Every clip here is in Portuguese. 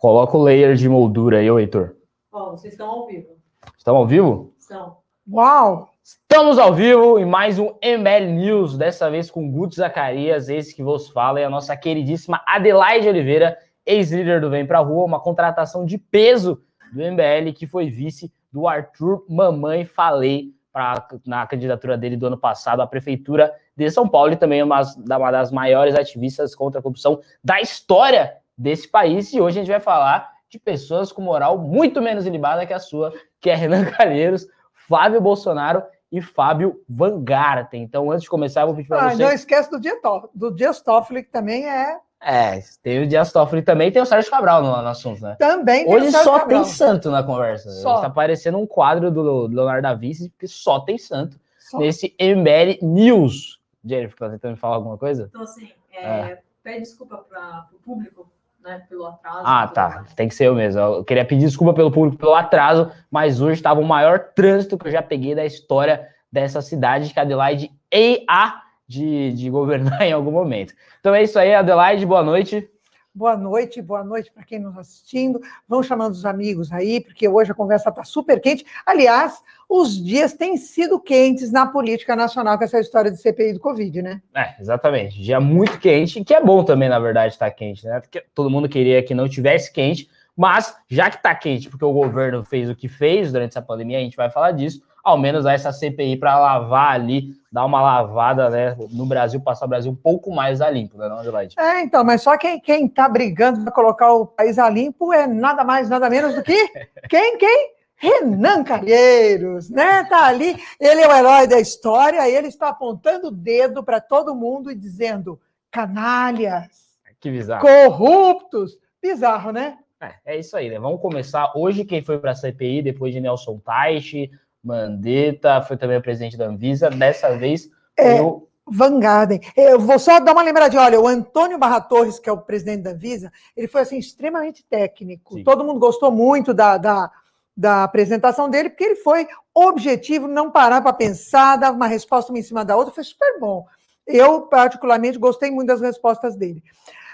Coloca o layer de moldura aí, ô Heitor. Ó, vocês estão ao vivo. Estamos ao vivo? Estão. Uau! Estamos ao vivo em mais um MBL News, dessa vez com Guto Zacarias, esse que vos fala, e a nossa queridíssima Adelaide Oliveira, ex-líder do Vem Pra Rua, uma contratação de peso do MBL, que foi vice do Arthur Mamãe Falei pra, na candidatura dele do ano passado à Prefeitura de São Paulo, e também uma, uma das maiores ativistas contra a corrupção da história desse país. E hoje a gente vai falar de pessoas com moral muito menos ilibada que a sua, que é Renan Calheiros, Flávio Bolsonaro e Fábio Van Garten. Então, antes de começar, eu vou pedir para Ah, você. não esquece do, Dias Toff- do Dias Toffoli, que também é. É, tem o Dias Toffoli também e tem o Sérgio Cabral no, no assunto, né? Também tem Hoje só Cabral. tem santo na conversa. Só. Está parecendo um quadro do Leonardo da Vinci, porque só tem santo Só. nesse MBL News. Jennifer, tá tentando me falar alguma coisa? Então, assim, é, pede desculpa para o público, né, pelo atraso. Ah, e tá. Tem que ser eu mesmo. Eu queria pedir desculpa pelo público pelo atraso, mas hoje estava o maior trânsito que eu já peguei da história dessa cidade, que a Adelaide é a de, de governar em algum momento. Então é isso aí, Adelaide, boa noite. Boa noite, boa noite para quem nos está assistindo. Vão chamando os amigos aí, porque hoje a conversa está super quente. Aliás, os dias têm sido quentes na política nacional com essa história de CPI do Covid, né? É, exatamente. Dia muito quente, que é bom também, na verdade, estar quente, né? Porque todo mundo queria que não tivesse quente, mas já que está quente, porque o governo fez o que fez durante essa pandemia, a gente vai falar disso, ao menos há essa CPI para lavar ali, dar uma lavada, né, no Brasil, passar o Brasil um pouco mais a limpo, né, não, Adelaide? É, então, mas só quem quem está brigando para colocar o país a limpo é nada mais, nada menos do que quem? Quem? Renan Calheiros, né? Tá ali, ele é o herói da história, ele está apontando o dedo para todo mundo e dizendo canalhas, Que bizarro. corruptos. Bizarro, né? É, é isso aí, né? Vamos começar. Hoje, quem foi para a CPI, depois de Nelson Teich, Mandetta, foi também o presidente da Anvisa, dessa vez É. foi o Vanguardem. Eu vou só dar uma lembradinha. Olha, o Antônio Barra Torres, que é o presidente da Visa, ele foi assim extremamente técnico. Sim. Todo mundo gostou muito da, da, da apresentação dele, porque ele foi objetivo, não parar para pensar, dava uma resposta uma em cima da outra, foi super bom. Eu, particularmente, gostei muito das respostas dele.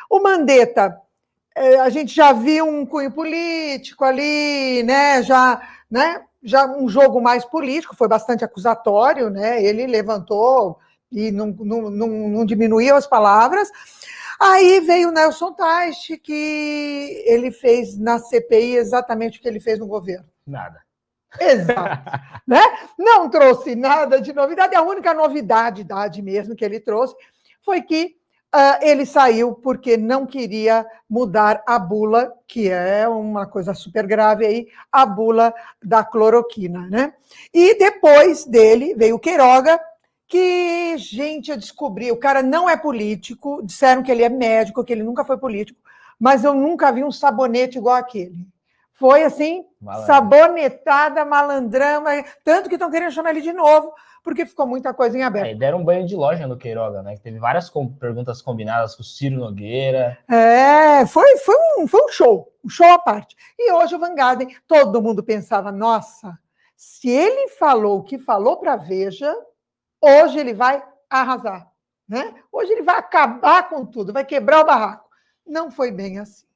O Mandetta, eh, a gente já viu um cunho político ali, né? Já, né? Já um jogo mais político, foi bastante acusatório, né? Ele levantou e não, não, não, não diminuiu as palavras. Aí veio o Nelson Teich, que ele fez na CPI exatamente o que ele fez no governo. nada. Exato. né? Não trouxe nada de novidade. A única novidade idade mesmo que ele trouxe foi que ah, ele saiu porque não queria mudar a bula, que é uma coisa super grave aí, a bula da cloroquina. Né? E depois dele veio o Queiroga, que, gente, eu descobri, o cara não é político, disseram que ele é médico, que ele nunca foi político, mas eu nunca vi um sabonete igual aquele. Foi assim, sabonetada, malandrama, tanto que estão querendo chamar ele de novo, porque ficou muita coisa em aberto. É, deram um banho de loja no Queiroga, né? que Teve várias com- perguntas combinadas com o Ciro Nogueira. É, foi, foi, um, foi um show, um show à parte. E hoje o Van Garden, todo mundo pensava, nossa, se ele falou o que falou para a Veja, hoje ele vai arrasar. Né? Hoje ele vai acabar com tudo, vai quebrar o barraco. Não foi bem assim.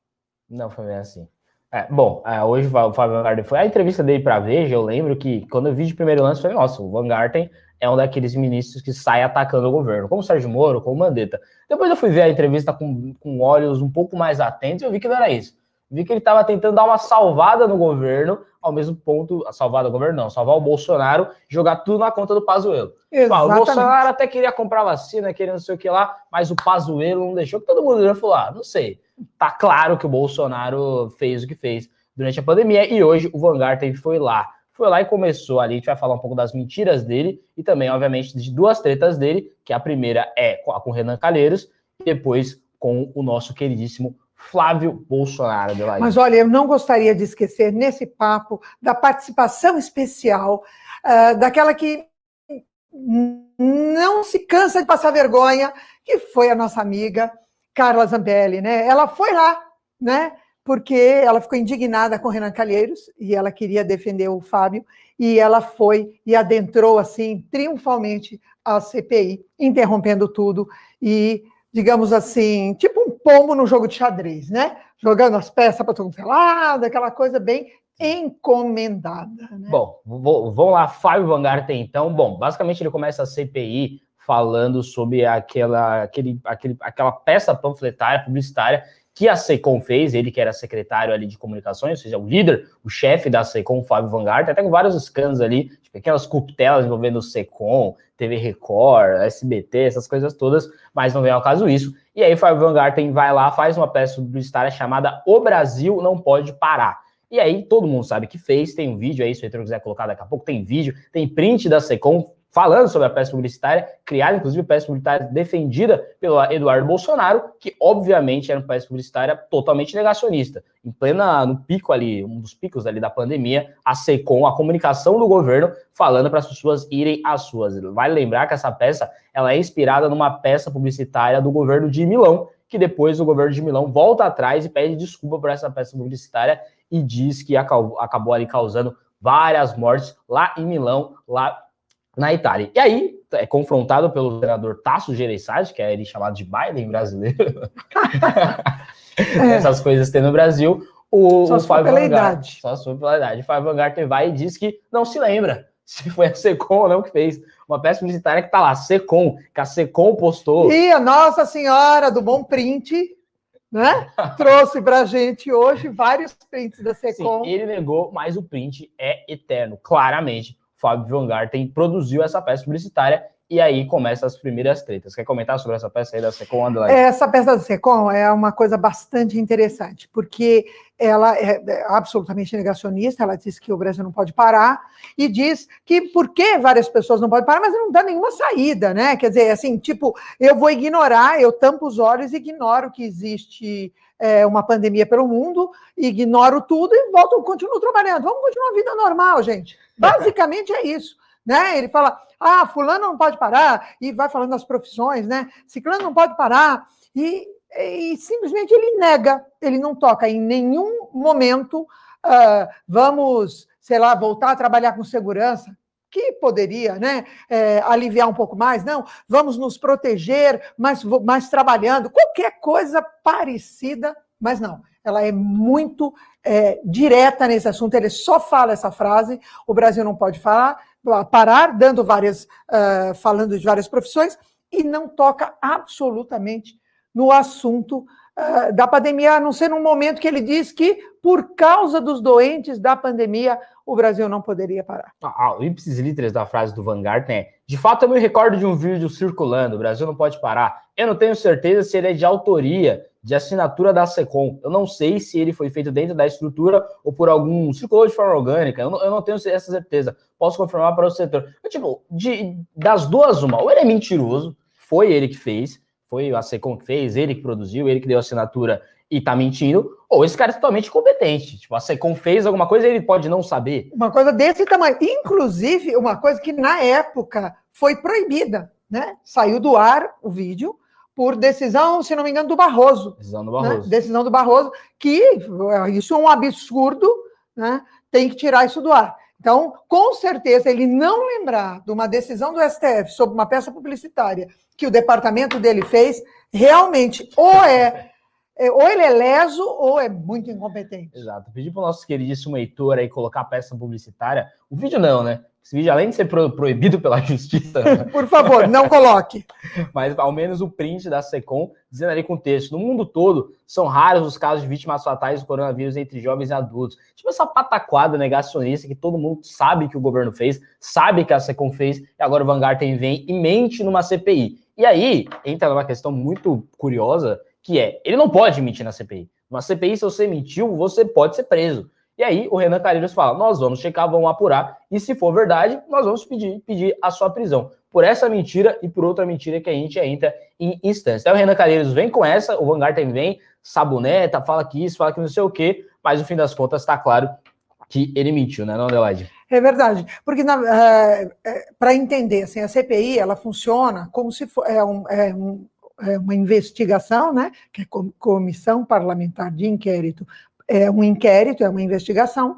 Não foi bem assim. É, bom, é, hoje o Fábio Van Garten foi a entrevista dele para Veja. Eu lembro que quando eu vi de primeiro lance, eu falei: nossa, o Van Garten é um daqueles ministros que sai atacando o governo, como o Sérgio Moro, como o Mandetta. Depois eu fui ver a entrevista com, com olhos um pouco mais atentos e eu vi que não era isso. Vi que ele estava tentando dar uma salvada no governo, ao mesmo ponto, a salvada no governo, não, salvar o Bolsonaro, jogar tudo na conta do Pazuello. Ah, o. Bolsonaro até queria comprar vacina, queria não sei o que lá, mas o Pazuello não deixou, que todo mundo já falou, ah, não sei. Tá claro que o Bolsonaro fez o que fez durante a pandemia e hoje o Van Garten foi lá. Foi lá e começou ali, a gente vai falar um pouco das mentiras dele e também, obviamente, de duas tretas dele, que a primeira é com o Renan Calheiros e depois com o nosso queridíssimo Flávio Bolsonaro. Adelaide. Mas olha, eu não gostaria de esquecer nesse papo da participação especial, ah, daquela que não se cansa de passar vergonha, que foi a nossa amiga Carla Zambelli, né? Ela foi lá, né? Porque ela ficou indignada com o Renan Calheiros e ela queria defender o Fábio, e ela foi e adentrou assim triunfalmente a CPI, interrompendo tudo e, digamos assim, tipo um pombo no jogo de xadrez, né? jogando as peças para todo lado, aquela coisa bem encomendada. Né? Bom, vamos lá, Fábio Van Garten, então. Bom, basicamente ele começa a CPI falando sobre aquela, aquele, aquele, aquela peça panfletária, publicitária, que a SECOM fez, ele que era secretário ali de comunicações, ou seja, o líder, o chefe da SECOM, Fábio Van Garten, até com vários escândalos ali, tipo, aquelas cuptelas envolvendo o SECOM, TV Record, SBT, essas coisas todas, mas não vem ao caso isso. E aí Fábio Van Garten vai lá, faz uma peça publicitária chamada O Brasil Não Pode Parar. E aí todo mundo sabe que fez, tem um vídeo aí, se o Heitor quiser colocar daqui a pouco, tem vídeo, tem print da SECOM falando sobre a peça publicitária, criada inclusive peça publicitária defendida pelo Eduardo Bolsonaro, que obviamente era uma peça publicitária totalmente negacionista. Em plena, no pico ali, um dos picos ali da pandemia, a SECOM, a comunicação do governo, falando para as pessoas irem às suas. Vale lembrar que essa peça ela é inspirada numa peça publicitária do governo de Milão, que depois o governo de Milão volta atrás e pede desculpa por essa peça publicitária e diz que acabou ali causando várias mortes lá em Milão, lá na Itália. E aí, é confrontado pelo senador Tasso Gereissati, que é ele chamado de Biden brasileiro. é. Essas coisas tem no Brasil. O, só o Fábio pela idade. Só sua pela idade. O Fábio vai e diz que não se lembra se foi a Secom ou não que fez. Uma peça publicitária que tá lá, Secom, que a Secom postou. E a Nossa Senhora do Bom Print né? Trouxe para a gente hoje vários prints da Secom. Sim, ele negou, mas o print é eterno. Claramente, Fábio Van Garten produziu essa peça publicitária e aí começam as primeiras tretas. Quer comentar sobre essa peça aí da Secom, Adelaide? Essa peça da Secom é uma coisa bastante interessante, porque ela é, é absolutamente negacionista, ela diz que o Brasil não pode parar, e diz que por que várias pessoas não podem parar, mas não dá nenhuma saída, né? Quer dizer, assim, tipo, eu vou ignorar, eu tampo os olhos e ignoro que existe é, uma pandemia pelo mundo, ignoro tudo e volto, continuo trabalhando. Vamos continuar a vida normal, gente. Basicamente é isso. Né? Ele fala, ah, fulano não pode parar, e vai falando das profissões, né? Ciclano não pode parar, e, e simplesmente ele nega, ele não toca em nenhum momento, uh, vamos, sei lá, voltar a trabalhar com segurança, que poderia né, é, aliviar um pouco mais, não, vamos nos proteger, mas, mas trabalhando, qualquer coisa parecida, mas não, ela é muito é, direta nesse assunto, ele só fala essa frase, o Brasil não pode falar, parar, dando várias, uh, falando de várias profissões, e não toca absolutamente no assunto uh, da pandemia, a não ser num momento que ele diz que, por causa dos doentes da pandemia, o Brasil não poderia parar. Ah, o ipsis literis da frase do Van Garten é: de fato, eu me recordo de um vídeo circulando, o Brasil não pode parar. Eu não tenho certeza se ele é de autoria, de assinatura da SECOM. Eu não sei se ele foi feito dentro da estrutura ou por algum circulou de forma orgânica. Eu não, eu não tenho essa certeza. Posso confirmar para o setor. Eu, tipo, de, das duas, uma, ou ele é mentiroso, foi ele que fez, foi a SECOM que fez, ele que produziu, ele que deu assinatura e tá mentindo, ou esse cara é totalmente competente. Tipo, a Secom fez alguma coisa e ele pode não saber. Uma coisa desse tamanho. Inclusive, uma coisa que na época foi proibida, né? Saiu do ar o vídeo por decisão, se não me engano, do Barroso. Decisão do Barroso. Né? Decisão do Barroso, que isso é um absurdo, né? Tem que tirar isso do ar. Então, com certeza, ele não lembrar de uma decisão do STF sobre uma peça publicitária que o departamento dele fez, realmente ou é é, ou ele é leso ou é muito incompetente. Exato. Pedi para o nosso queridíssimo Heitor aí colocar a peça publicitária. O vídeo não, né? Esse vídeo, além de ser pro, proibido pela justiça. Por favor, não coloque. Mas ao menos o print da SECOM, dizendo ali com o texto: no mundo todo, são raros os casos de vítimas fatais do coronavírus entre jovens e adultos. Tipo essa pataquada negacionista que todo mundo sabe que o governo fez, sabe que a SECOM fez, e agora o Vanguard vem e mente numa CPI. E aí entra numa questão muito curiosa que é, ele não pode mentir na CPI. Na CPI, se você mentiu, você pode ser preso. E aí o Renan Calheiros fala: nós vamos checar, vamos apurar, e se for verdade, nós vamos pedir, pedir a sua prisão. Por essa mentira e por outra mentira que a gente entra em instância. Então o Renan Calheiros vem com essa, o Van Garten vem, saboneta, fala que isso, fala que não sei o quê, mas no fim das contas está claro que ele mentiu, né, não, Adelaide? É verdade, porque uh, é, para entender, assim, a CPI ela funciona como se for, é um, é um uma investigação, né, que é comissão parlamentar de inquérito, é um inquérito, é uma investigação,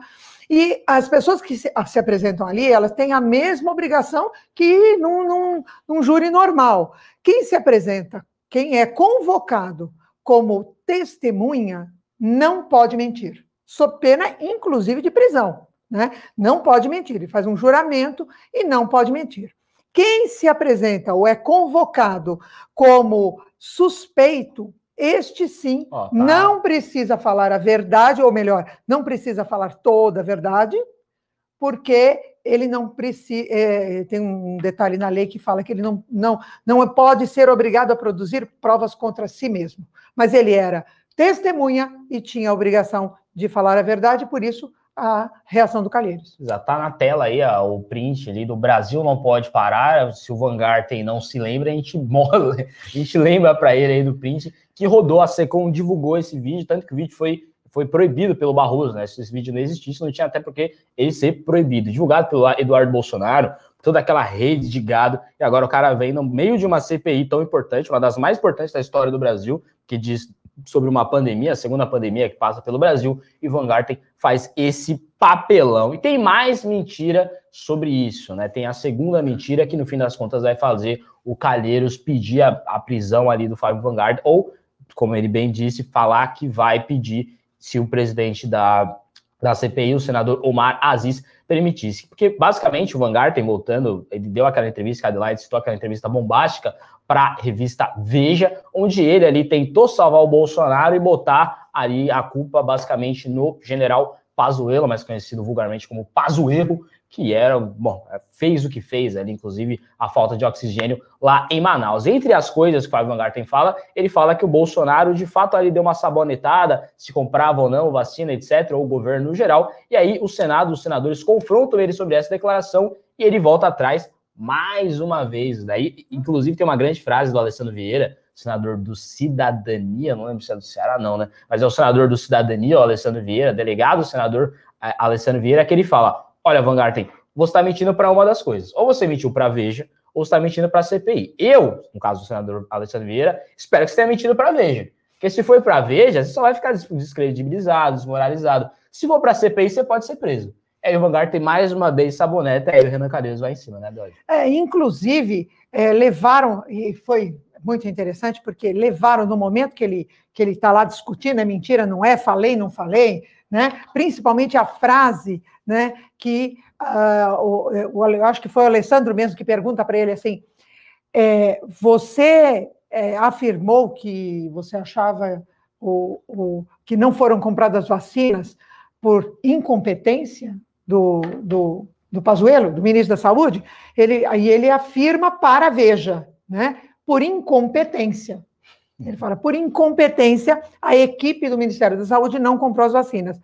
e as pessoas que se, se apresentam ali, elas têm a mesma obrigação que num, num, num júri normal. Quem se apresenta, quem é convocado como testemunha, não pode mentir, sob pena, inclusive, de prisão. Né? Não pode mentir, ele faz um juramento e não pode mentir. Quem se apresenta ou é convocado como suspeito, este sim oh, tá. não precisa falar a verdade, ou melhor, não precisa falar toda a verdade, porque ele não precisa. É, tem um detalhe na lei que fala que ele não, não, não pode ser obrigado a produzir provas contra si mesmo. Mas ele era testemunha e tinha a obrigação de falar a verdade, por isso a reação do Calheiros. Já está na tela aí ó, o print ali do Brasil não pode parar. Se o Van Garten não se lembra, a gente, mola, a gente lembra para ele aí do print que rodou, a Secom divulgou esse vídeo, tanto que o vídeo foi, foi proibido pelo Barroso, né? Se esse vídeo não existisse, não tinha até porque ele ser proibido. Divulgado pelo Eduardo Bolsonaro, toda aquela rede de gado, e agora o cara vem no meio de uma CPI tão importante, uma das mais importantes da história do Brasil, que diz sobre uma pandemia, a segunda pandemia que passa pelo Brasil, e Van Garten faz esse papelão. E tem mais mentira sobre isso, né? Tem a segunda mentira que no fim das contas vai fazer o Calheiros pedir a, a prisão ali do Fábio Van Garten, ou, como ele bem disse, falar que vai pedir se o presidente da, da CPI, o senador Omar Aziz, permitisse. Porque, basicamente, o Van Garten, voltando, ele deu aquela entrevista, Adelaide citou aquela entrevista bombástica, para a revista Veja, onde ele ali tentou salvar o Bolsonaro e botar ali a culpa basicamente no general Pazuello, mais conhecido vulgarmente como Pazuello, que era, bom, fez o que fez ali, inclusive a falta de oxigênio lá em Manaus. Entre as coisas que o Fábio Van Garten fala, ele fala que o Bolsonaro de fato ali deu uma sabonetada, se comprava ou não vacina, etc., ou o governo no geral, e aí o Senado, os senadores confrontam ele sobre essa declaração e ele volta atrás mais uma vez. Daí, inclusive, tem uma grande frase do Alessandro Vieira, senador do Cidadania, não lembro se é do Ceará, não, né? Mas é o senador do Cidadania, o Alessandro Vieira, delegado senador Alessandro Vieira, que ele fala: Olha, Van você está mentindo para uma das coisas. Ou você mentiu para a Veja, ou você está mentindo para a CPI. Eu, no caso do senador Alessandro Vieira, espero que você tenha mentido para a Veja. Porque se for para a Veja, você só vai ficar descredibilizado, desmoralizado. Se for para a CPI, você pode ser preso. Aí o Vanguard tem mais uma vez saboneta, aí o Renan Calheiros vai em cima, né, Dodge? É, inclusive, é, levaram, e foi muito interessante, porque levaram no momento que ele que ele está lá discutindo, é mentira, não é, falei, não falei, né? Principalmente a frase, né? Que uh, o, o, eu acho que foi o Alessandro mesmo que pergunta para ele assim: é, você é, afirmou que você achava o, o, que não foram compradas vacinas por incompetência? do, do, do Pazuello, do ministro da Saúde, ele, aí ele afirma para Veja, né, por incompetência. Ele fala, por incompetência, a equipe do Ministério da Saúde não comprou as vacinas.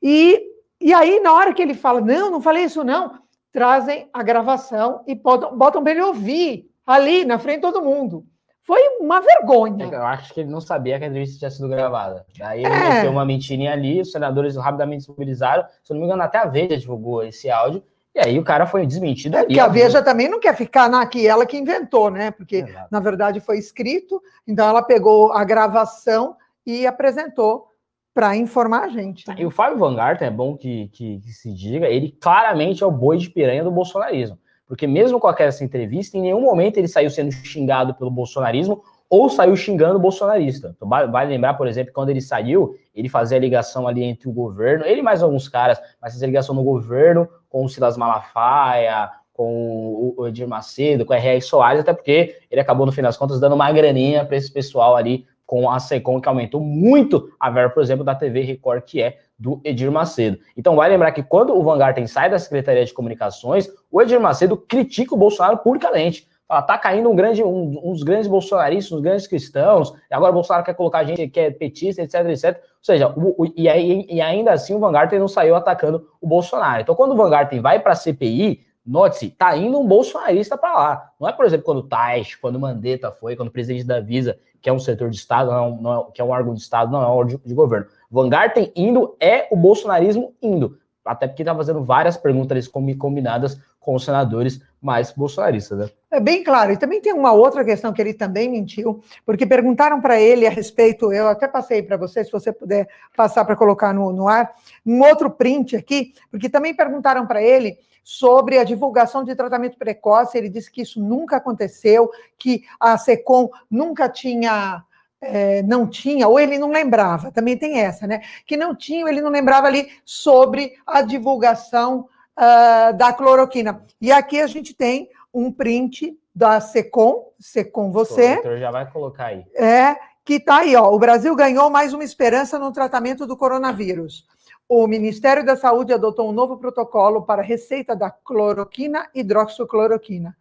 E, e aí, na hora que ele fala, não, não falei isso não, trazem a gravação e botam, botam para ele ouvir ali, na frente de todo mundo. Foi uma vergonha. Eu acho que ele não sabia que a entrevista tinha sido gravada. Aí ele é. meteu uma mentirinha ali, os senadores rapidamente se mobilizaram. Se não me engano, até a Veja divulgou esse áudio. E aí o cara foi desmentido. É ali, porque a Veja também não quer ficar na que ela que inventou, né? Porque, Exato. na verdade, foi escrito. Então ela pegou a gravação e apresentou para informar a gente. Né? E o Fábio Van Garten, é bom que, que, que se diga, ele claramente é o boi de piranha do bolsonarismo. Porque mesmo com aquela entrevista, em nenhum momento ele saiu sendo xingado pelo bolsonarismo ou saiu xingando o bolsonarista. Então, lembrar, por exemplo, quando ele saiu, ele fazia a ligação ali entre o governo, ele mais alguns caras, mas fazia ligação no governo com o Silas Malafaia, com o Edir Macedo, com o R.R. Soares, até porque ele acabou, no fim das contas, dando uma graninha para esse pessoal ali com a SECOM, que aumentou muito a verba, por exemplo, da TV Record, que é do Edir Macedo. Então, vai lembrar que quando o Van Garten sai da Secretaria de Comunicações, o Edir Macedo critica o Bolsonaro publicamente. Fala, tá caindo um grande, um, uns grandes bolsonaristas, uns grandes cristãos, e agora o Bolsonaro quer colocar gente que é petista, etc, etc. Ou seja, o, o, e, aí, e ainda assim o Van Garten não saiu atacando o Bolsonaro. Então, quando o Van Garten vai para a CPI, note-se, tá indo um bolsonarista para lá. Não é, por exemplo, quando o Tais, quando o Mandetta foi, quando o presidente da Visa, que é um setor de Estado, não, é não é, que é um órgão de Estado, não é um órgão de, de governo. Van Garten indo é o bolsonarismo indo. Até porque está fazendo várias perguntas combinadas com os senadores mais bolsonaristas, né? É bem claro. E também tem uma outra questão que ele também mentiu, porque perguntaram para ele a respeito, eu até passei para você, se você puder passar para colocar no, no ar, um outro print aqui, porque também perguntaram para ele sobre a divulgação de tratamento precoce. Ele disse que isso nunca aconteceu, que a SECOM nunca tinha é, não tinha, ou ele não lembrava, também tem essa, né? Que não tinha, ele não lembrava ali sobre a divulgação uh, da cloroquina. E aqui a gente tem um print da Secom, Secom você. O já vai colocar aí. É, que está aí, ó. O Brasil ganhou mais uma esperança no tratamento do coronavírus. O Ministério da Saúde adotou um novo protocolo para a receita da cloroquina e hidroxicloroquina.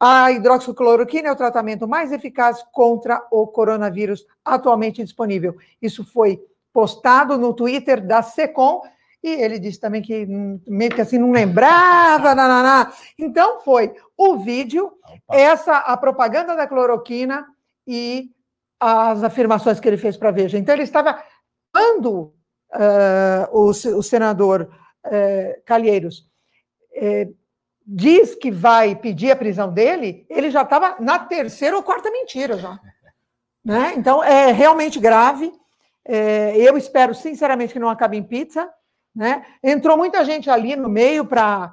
A hidroxicloroquina é o tratamento mais eficaz contra o coronavírus atualmente disponível. Isso foi postado no Twitter da Secom e ele disse também que meio que assim não lembrava, nananá. Então foi o vídeo, essa a propaganda da cloroquina e as afirmações que ele fez para a Veja. Então ele estava quando uh, o, o, senador uh, Calheiros uh, diz que vai pedir a prisão dele, ele já estava na terceira ou quarta mentira já. Né? Então, é realmente grave. É, eu espero, sinceramente, que não acabe em pizza. Né? Entrou muita gente ali no meio para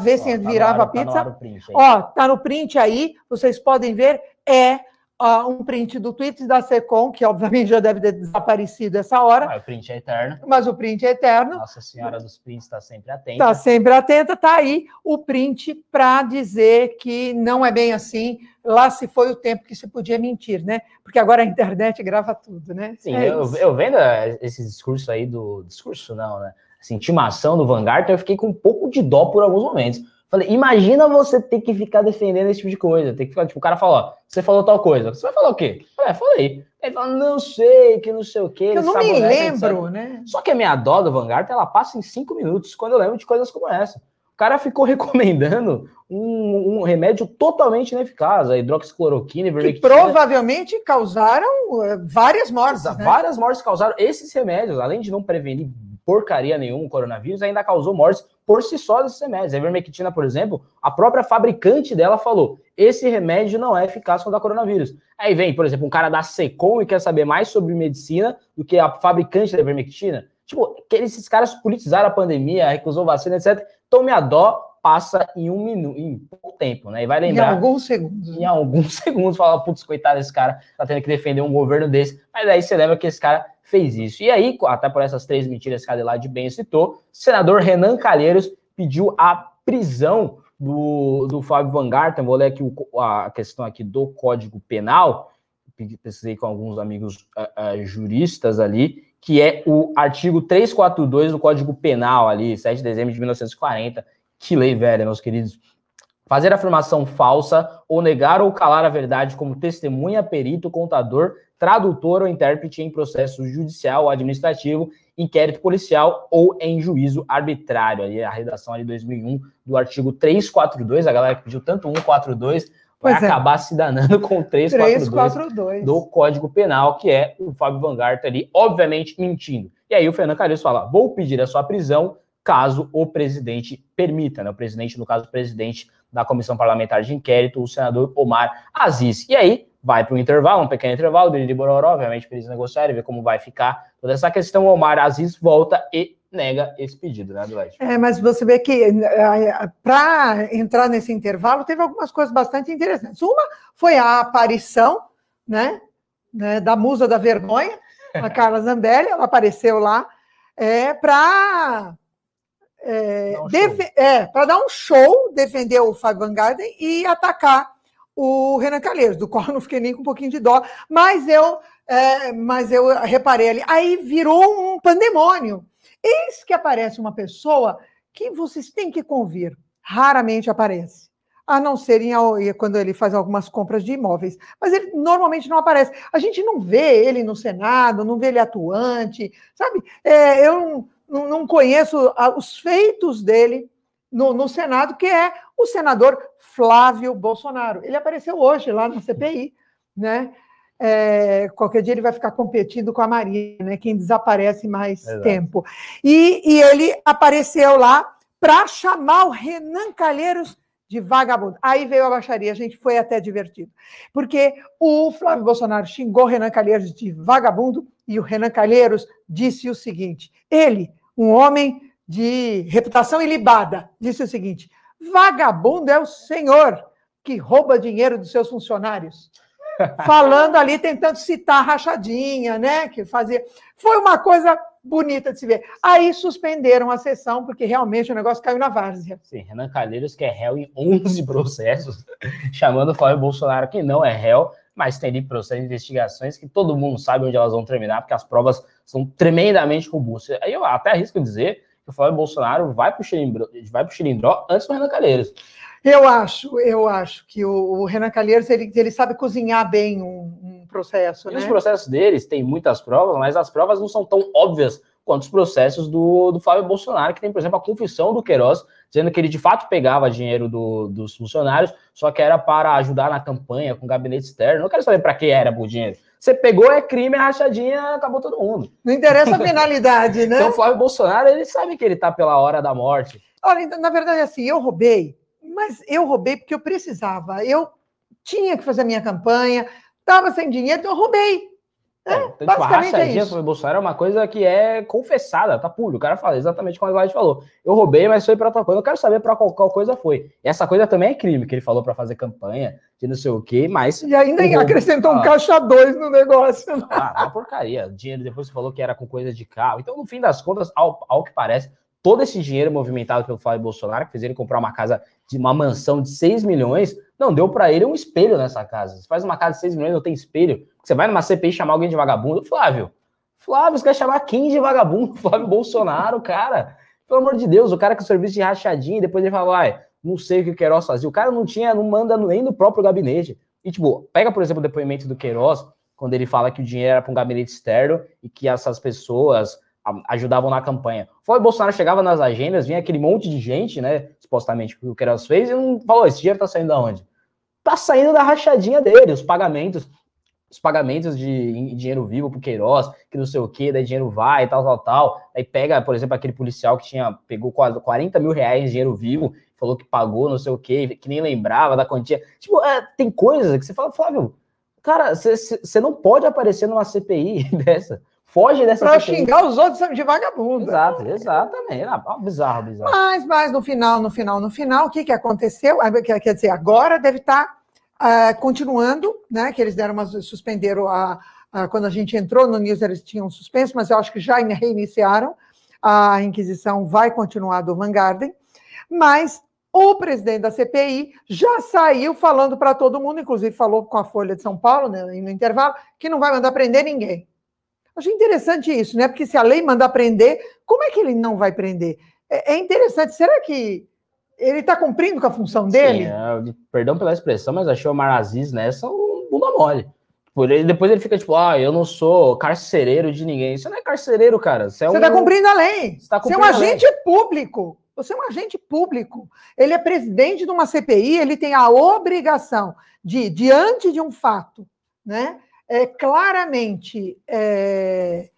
ver se tá virava a pizza. Tá Ó, tá no print aí, vocês podem ver, é uh, um print do tweet da Secom, que obviamente já deve ter desaparecido essa hora. Mas o print é eterno. Mas o print é eterno. Nossa Senhora dos Prints está sempre atenta. Está sempre atenta, está aí o print para dizer que não é bem assim. Lá se foi o tempo que se podia mentir, né? Porque agora a internet grava tudo, né? Sim, é eu, eu, vendo esse discurso aí do. Discurso não, né? Essa intimação do Vanguard, eu fiquei com um pouco de dó por alguns momentos Falei, imagina você ter que ficar defendendo esse tipo de coisa. Tem que ficar, tipo, o cara fala, ó, você falou tal coisa. Você vai falar o quê? É, falei. Ele fala, não sei, que não sei o quê. Eu não me lembro, né? Só que a minha dó do Vanguard, ela passa em cinco minutos quando eu lembro de coisas como essa. O cara ficou recomendando um, um remédio totalmente ineficaz, a hidroxicloroquina e Que provavelmente causaram eh, várias mortes. Né? Várias mortes causaram esses remédios, além de não prevenir porcaria nenhuma o coronavírus, ainda causou mortes por si só desses remédios. A ivermectina, por exemplo, a própria fabricante dela falou: esse remédio não é eficaz contra o coronavírus. Aí vem, por exemplo, um cara da Secom e quer saber mais sobre medicina do que a fabricante da ivermectina. Tipo, esses caras politizaram a pandemia, recusou vacina, etc. Tome a dó, passa em um minuto, em pouco tempo, né? E vai lembrar. Em alguns segundos. Em alguns segundos, fala, putz, coitado desse cara, tá tendo que defender um governo desse. Mas aí você lembra que esse cara fez isso. E aí, até por essas três mentiras que a Adelaide bem citou, senador Renan Calheiros pediu a prisão do, do Fábio Van Garten. Vou ler aqui o, a questão aqui do Código Penal. Precisei com alguns amigos uh, uh, juristas ali, que é o artigo 342 do Código Penal ali, 7 de dezembro de 1940. Que lei velha, meus queridos. Fazer afirmação falsa ou negar ou calar a verdade como testemunha, perito, contador, tradutor ou intérprete em processo judicial administrativo, inquérito policial ou em juízo arbitrário. Ali a redação ali 2001 do artigo 342, a galera que pediu tanto 142 vai pois é. acabar é. se danando com 342, 342 do Código Penal, que é o Fábio Van Gart ali, obviamente mentindo. E aí o Fernando Calheiros fala: "Vou pedir a sua prisão caso o presidente permita, né? O presidente, no caso, o presidente da Comissão Parlamentar de Inquérito, o senador Omar Aziz. E aí, vai para um intervalo, um pequeno intervalo, Biriri Bororó, obviamente, para eles negociarem, ver como vai ficar toda essa questão. O Omar Aziz volta e nega esse pedido, né, Adelaide? É, mas você vê que eh, para entrar nesse intervalo teve algumas coisas bastante interessantes. Uma foi a aparição, né, né da musa da vergonha, a Carla Zambelli, ela apareceu lá é, para é, é, para dar um show, defender o Fábio Van Garden e atacar o Renan Calheiros, do qual eu não fiquei nem com um pouquinho de dó, mas eu, é, mas eu reparei ali. Aí virou um pandemônio. Eis que aparece uma pessoa que vocês têm que convir, raramente aparece. A não ser em, quando ele faz algumas compras de imóveis. Mas ele normalmente não aparece. A gente não vê ele no Senado, não vê ele atuante, sabe? É, eu não, não conheço os feitos dele no, no, Senado, que é o senador Flávio Bolsonaro. Ele apareceu hoje lá na CPI, né? É, qualquer dia ele vai ficar competindo com a Maria, né? Quem desaparece mais Exato. tempo. E, e ele apareceu lá para chamar o Renan Calheiros de vagabundo. Aí veio a baixaria, a gente foi até divertido. Porque o Flávio Bolsonaro xingou o Renan Calheiros de vagabundo e o Renan Calheiros disse o seguinte: ele, um homem de reputação ilibada, disse o seguinte: vagabundo é o senhor que rouba dinheiro dos seus funcionários. falando ali, tentando citar a rachadinha, né? Que fazia. Foi uma coisa bonita de se ver. Aí suspenderam a sessão, porque realmente o negócio caiu na várzea. Sim, Renan Calheiros, que é réu em 11 processos, chamando o Flávio Bolsonaro, que não é réu, mas tem ali processos de investigações que todo mundo sabe onde elas vão terminar, porque as provas são tremendamente robustas. Aí eu até arrisco dizer que o Flávio Bolsonaro vai para o Chilindró, vai antes do Renan Calheiros. Eu acho, eu acho que o, o Renan Calheiros ele, ele sabe cozinhar bem um, um processo. E né? os processos deles têm muitas provas, mas as provas não são tão óbvias quanto os processos do, do Flávio Bolsonaro, que tem, por exemplo, a confissão do Queiroz, dizendo que ele de fato pegava dinheiro do, dos funcionários, só que era para ajudar na campanha com o gabinete externo. Não quero saber para que era o dinheiro. Você pegou, é crime, é rachadinha, acabou todo mundo. Não interessa a finalidade, né? Então o Flávio Bolsonaro, ele sabe que ele está pela hora da morte. Olha, então, na verdade, assim, eu roubei, mas eu roubei porque eu precisava. Eu tinha que fazer a minha campanha, estava sem dinheiro, então eu roubei. É, então, tipo, a rachadinha sobre Bolsonaro é uma coisa que é confessada, tá público. O cara fala exatamente como a Vlad falou. Eu roubei, mas foi para outra coisa. Eu quero saber para qual, qual, coisa foi. E essa coisa também é crime, que ele falou para fazer campanha, de não sei o quê, mas. E ainda acrescentou um ah, caixa dois no negócio. Né? Ah, uma porcaria. Dinheiro depois falou que era com coisa de carro. Então, no fim das contas, ao, ao que parece, todo esse dinheiro movimentado pelo Flávio Bolsonaro, que fez ele comprar uma casa de uma mansão de 6 milhões, não deu para ele um espelho nessa casa. Você faz uma casa de 6 milhões, não tem espelho. Você vai numa CPI chamar alguém de vagabundo, Flávio. Flávio, você quer chamar quem de vagabundo? Flávio Bolsonaro, cara. Pelo amor de Deus, o cara com serviço de rachadinha, depois ele fala, ai, não sei o que o Queiroz fazia. O cara não tinha, não manda nem no próprio gabinete. E, tipo, pega, por exemplo, o depoimento do Queiroz, quando ele fala que o dinheiro era para um gabinete externo e que essas pessoas ajudavam na campanha. Foi Bolsonaro chegava nas agendas, vinha aquele monte de gente, né, supostamente que o Queiroz fez, e não falou, esse dinheiro tá saindo da onde? Tá saindo da rachadinha dele, os pagamentos, os pagamentos de dinheiro vivo pro Queiroz, que não sei o que, daí dinheiro vai e tal, tal, tal. Aí pega, por exemplo, aquele policial que tinha, pegou 40 mil reais em dinheiro vivo, falou que pagou não sei o que, que nem lembrava da quantia. Tipo, é, tem coisas que você fala, Flávio, cara, você não pode aparecer numa CPI dessa. Foge dessa Para xingar os outros de vagabundo. Exato, exatamente. Ah, bizarro, bizarro. Mas, mas no final, no final, no final, o que, que aconteceu? Ah, quer dizer, agora deve estar tá, uh, continuando, né? Que eles deram uma, suspenderam a, a, quando a gente entrou no News, eles tinham suspenso, mas eu acho que já reiniciaram. A Inquisição vai continuar do Vanguarden, mas o presidente da CPI já saiu falando para todo mundo, inclusive falou com a Folha de São Paulo, né, no intervalo, que não vai mandar prender ninguém. Achei interessante isso, né? Porque se a lei manda prender, como é que ele não vai prender? É, é interessante. Será que ele está cumprindo com a função dele? Sim, é, perdão pela expressão, mas achei o Maraziz nessa um bunda mole. Por ele, depois ele fica tipo, ah, eu não sou carcereiro de ninguém. Você não é carcereiro, cara. Você é está cumprindo a lei. Você, tá cumprindo você é um agente público. Você é um agente público. Ele é presidente de uma CPI, ele tem a obrigação de, diante de um fato, né? é, claramente é,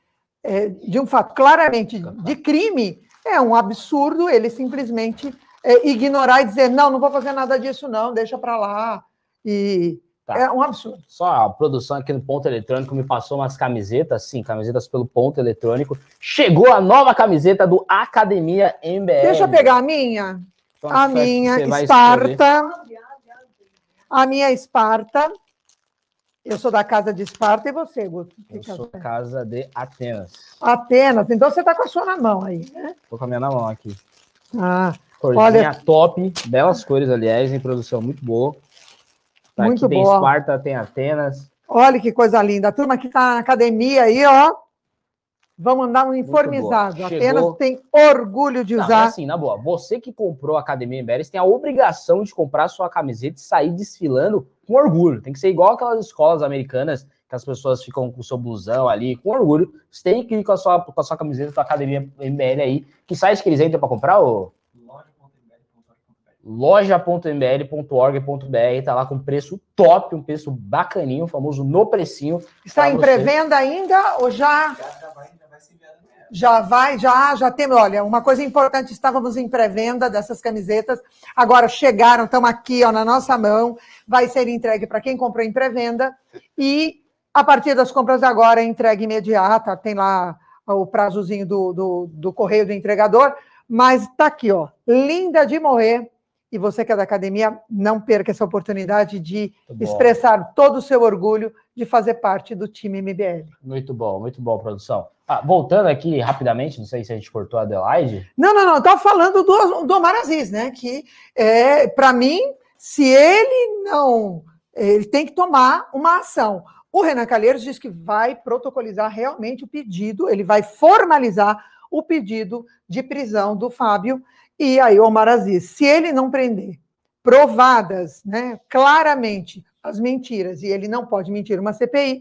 é, de um fato claramente de crime, é um absurdo ele simplesmente é, ignorar e dizer não, não vou fazer nada disso não, deixa para lá e tá. é um absurdo. Só a produção aqui no Ponto Eletrônico me passou umas camisetas, sim, camisetas pelo Ponto Eletrônico. Chegou a nova camiseta do Academia MBL. Deixa eu pegar a minha. Então, a minha Esparta. A minha Esparta. Eu sou da casa de Esparta e você, Guto? Eu sou da casa de Atenas. Atenas, então você está com a sua na mão aí, né? Estou com a minha na mão aqui. Ah, Corzinha olha... top, belas cores, aliás, em produção muito boa. Tá, muito aqui boa. tem Esparta, tem Atenas. Olha que coisa linda. A turma que está na academia aí, ó. Vamos mandar um informizado. Apenas tem orgulho de usar. Não, assim, na boa, você que comprou a Academia Emberes tem a obrigação de comprar sua camiseta e sair desfilando com orgulho. Tem que ser igual aquelas escolas americanas que as pessoas ficam com o seu blusão ali, com orgulho. Você tem que ir com a sua, com a sua camiseta da Academia MBL aí. Que site que eles entram para comprar? Ô? loja.mbl.org.br, tá lá com preço top, um preço bacaninho, famoso no precinho. Está em pré-venda ainda ou já? Já, já vai já vai, já, já temos. Olha, uma coisa importante, estávamos em pré-venda dessas camisetas, agora chegaram, estão aqui ó, na nossa mão, vai ser entregue para quem comprou em pré-venda, e a partir das compras agora é entrega imediata, tem lá o prazozinho do, do, do correio do entregador, mas está aqui, ó, linda de morrer, E você que é da academia, não perca essa oportunidade de expressar todo o seu orgulho de fazer parte do time MBL. Muito bom, muito bom, produção. Ah, voltando aqui rapidamente, não sei se a gente cortou a Adelaide. Não, não, não, estava falando do, do Omar Aziz, né? Que, é, para mim, se ele não. Ele tem que tomar uma ação. O Renan Calheiros diz que vai protocolizar realmente o pedido, ele vai formalizar o pedido de prisão do Fábio e aí o Omar Aziz. Se ele não prender provadas né, claramente as mentiras, e ele não pode mentir uma CPI,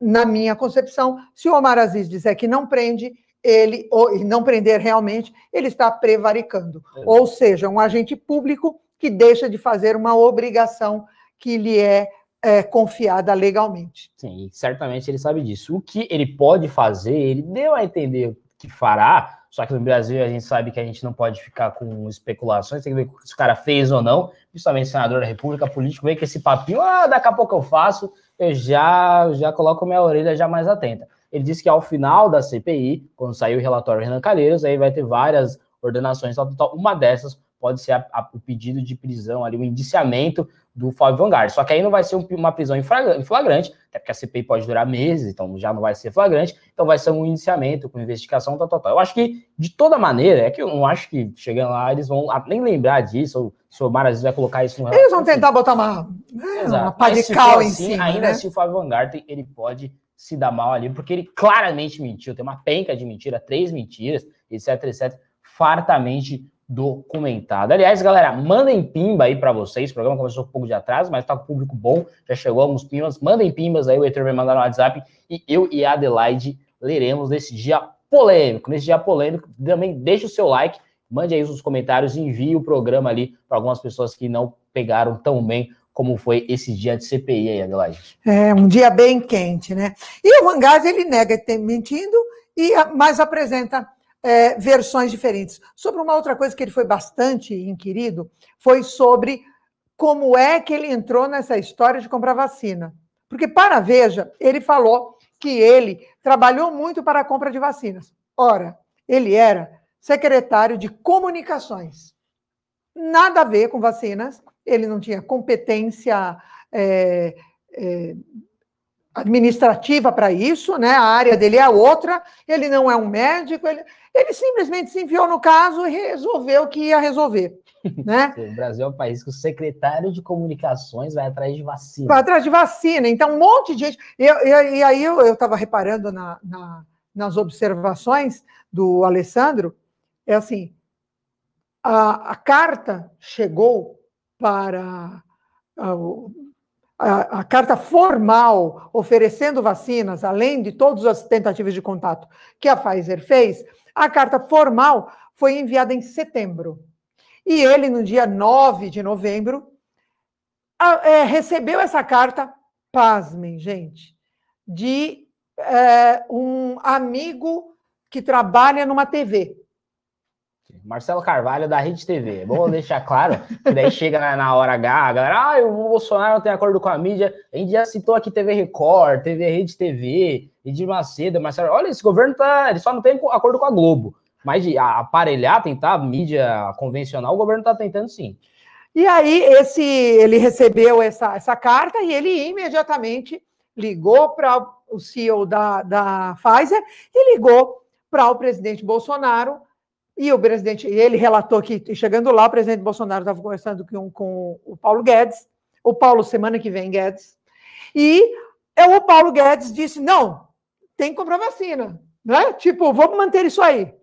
na minha concepção, se o Omar Aziz disser que não prende, ele, ou não prender realmente, ele está prevaricando. É. Ou seja, um agente público que deixa de fazer uma obrigação que lhe é, é confiada legalmente. Sim, certamente ele sabe disso. O que ele pode fazer, ele deu a entender que fará, só que no Brasil a gente sabe que a gente não pode ficar com especulações, tem que ver se o cara fez ou não, principalmente senador da República, político, vem com esse papinho, ah, daqui a pouco eu faço, eu já, já coloco minha orelha já mais atenta. Ele disse que ao final da CPI, quando sair o relatório Renan Calheiros, aí vai ter várias ordenações, tal, tal, uma dessas pode ser a, a, o pedido de prisão ali, o indiciamento do Fábio Vanguard. Só que aí não vai ser um, uma prisão em flagrante, até porque a CPI pode durar meses, então já não vai ser flagrante, então vai ser um indiciamento com investigação, tal, tal, tal. Eu acho que, de toda maneira, é que eu não acho que chegando lá eles vão nem lembrar disso, ou se o Maras vai colocar isso no Eles vão tentar botar uma, né, uma pá de cal em assim, cima. Ainda né? se o Fábio Vanguard ele pode se dar mal ali, porque ele claramente mentiu, tem uma penca de mentira, três mentiras, etc, etc, fartamente documentado. Aliás, galera, mandem pimba aí para vocês. O programa começou com um pouco de atraso, mas tá com público bom. Já chegou alguns pimbas. Mandem pimbas aí, o Heitor vai mandar no WhatsApp e eu e a Adelaide leremos nesse dia polêmico. Nesse dia polêmico, também deixe o seu like, mande aí os comentários envie o programa ali para algumas pessoas que não pegaram tão bem como foi esse dia de CPI aí, Adelaide. É, um dia bem quente, né? E o Vanguard, ele nega ter mentindo, e mas apresenta é, versões diferentes. Sobre uma outra coisa que ele foi bastante inquirido, foi sobre como é que ele entrou nessa história de comprar vacina. Porque, para Veja, ele falou que ele trabalhou muito para a compra de vacinas. Ora, ele era secretário de comunicações. Nada a ver com vacinas, ele não tinha competência é, é, administrativa para isso, né? A área dele é outra, ele não é um médico, ele, ele simplesmente se enfiou no caso e resolveu que ia resolver. Né? o Brasil é um país que o secretário de comunicações vai atrás de vacina. Vai atrás de vacina. Então, um monte de gente. E, e, e aí eu estava reparando na, na, nas observações do Alessandro, é assim: a, a carta chegou para. A, a, a, carta formal oferecendo vacinas, além de todas as tentativas de contato que a Pfizer fez, a carta formal foi enviada em setembro. E ele, no dia 9 de novembro, é, recebeu essa carta, pasmem, gente, de é, um amigo que trabalha numa TV. Marcelo Carvalho da Rede TV. Bom deixar claro, que daí chega na, na hora H, a galera, ah, o Bolsonaro não tem acordo com a mídia. A gente já citou aqui TV Record, TV Rede TV, Edir Macedo, Marcelo. Olha, esse governo tá. Ele só não tem acordo com a Globo. Mas de aparelhar, tentar mídia convencional, o governo está tentando sim. E aí, esse ele recebeu essa, essa carta e ele imediatamente ligou para o CEO da, da Pfizer e ligou para o presidente Bolsonaro e o presidente, ele relatou que, chegando lá, o presidente Bolsonaro estava conversando com, com o Paulo Guedes, o Paulo, semana que vem, Guedes, e o Paulo Guedes disse: não, tem que comprar vacina. Né? Tipo, vamos manter isso aí.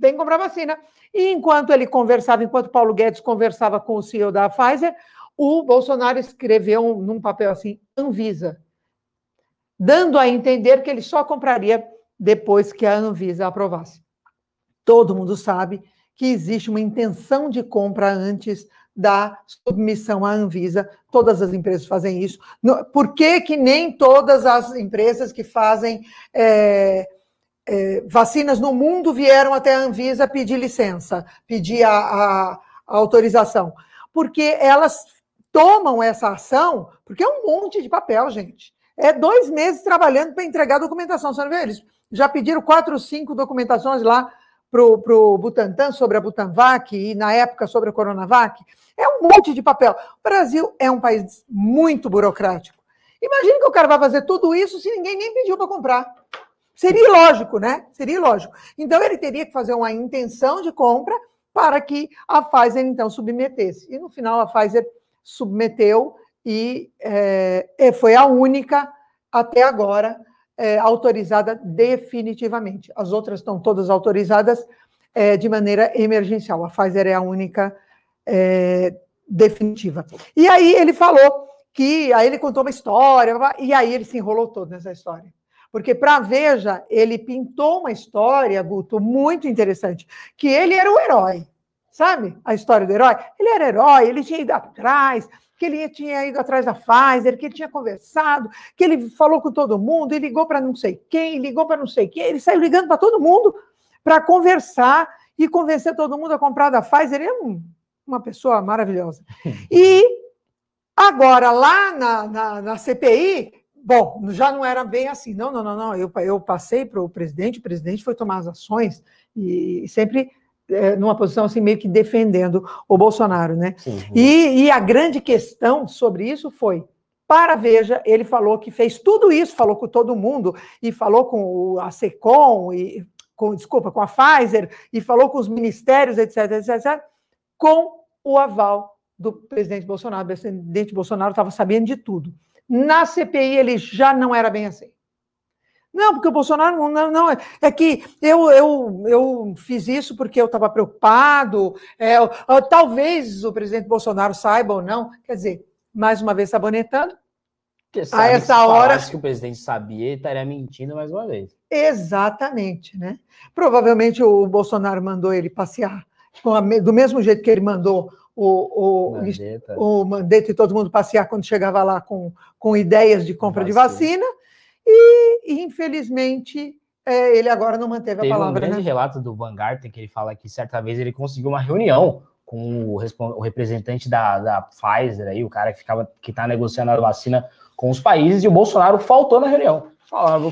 Tem que comprar vacina. E enquanto ele conversava, enquanto Paulo Guedes conversava com o CEO da Pfizer, o Bolsonaro escreveu num papel assim, Anvisa, dando a entender que ele só compraria depois que a Anvisa aprovasse. Todo mundo sabe que existe uma intenção de compra antes da submissão à Anvisa. Todas as empresas fazem isso. Por que, que nem todas as empresas que fazem é, é, vacinas no mundo vieram até a Anvisa pedir licença, pedir a, a, a autorização? Porque elas tomam essa ação, porque é um monte de papel, gente. É dois meses trabalhando para entregar a documentação. Você não vê? Eles já pediram quatro, cinco documentações lá para o Butantan sobre a Butanvac e na época sobre a Coronavac. É um monte de papel. O Brasil é um país muito burocrático. Imagina que o cara vai fazer tudo isso se ninguém nem pediu para comprar. Seria ilógico, né? Seria ilógico. Então, ele teria que fazer uma intenção de compra para que a Pfizer, então, submetesse. E, no final, a Pfizer submeteu e é, foi a única, até agora, é, autorizada definitivamente. As outras estão todas autorizadas é, de maneira emergencial. A Pfizer é a única é, definitiva. E aí ele falou que, aí ele contou uma história, e aí ele se enrolou todo nessa história. Porque para Veja, ele pintou uma história, Guto, muito interessante, que ele era o herói. Sabe a história do herói? Ele era herói, ele tinha ido atrás, que ele tinha ido atrás da Pfizer, que ele tinha conversado, que ele falou com todo mundo, ele ligou para não sei quem, ligou para não sei quem, ele saiu ligando para todo mundo para conversar e convencer todo mundo a comprar da Pfizer. Ele é um, uma pessoa maravilhosa. E agora, lá na, na, na, CPI, bom, já não era bem assim. Não, não, não, não. Eu, eu passei para o presidente, o presidente foi tomar as ações e sempre é, numa posição assim meio que defendendo o Bolsonaro, né? E, e, a grande questão sobre isso foi para Veja, ele falou que fez tudo isso, falou com todo mundo e falou com a Secom e com, desculpa, com a Pfizer e falou com os ministérios, etc, etc, etc, com o aval do presidente Bolsonaro. O presidente Bolsonaro estava sabendo de tudo. Na CPI ele já não era bem assim. Não, porque o Bolsonaro não, não, é que eu, eu, eu fiz isso porque eu estava preocupado. É, talvez o presidente Bolsonaro saiba ou não. Quer dizer, mais uma vez sabonetando. a essa hora que o presidente sabia, ele estaria mentindo mais uma vez. Exatamente, né? Provavelmente o Bolsonaro mandou ele passear do mesmo jeito que ele mandou o, o, Mandetta. o Mandetta e todo mundo passear quando chegava lá com, com ideias de compra vacina. de vacina, e, infelizmente é, ele agora não manteve Teve a palavra. Teve um grande né? relato do Van Garten que ele fala que certa vez ele conseguiu uma reunião com o, o representante da, da Pfizer, aí, o cara que ficava que está negociando a vacina com os países, e o Bolsonaro faltou na reunião.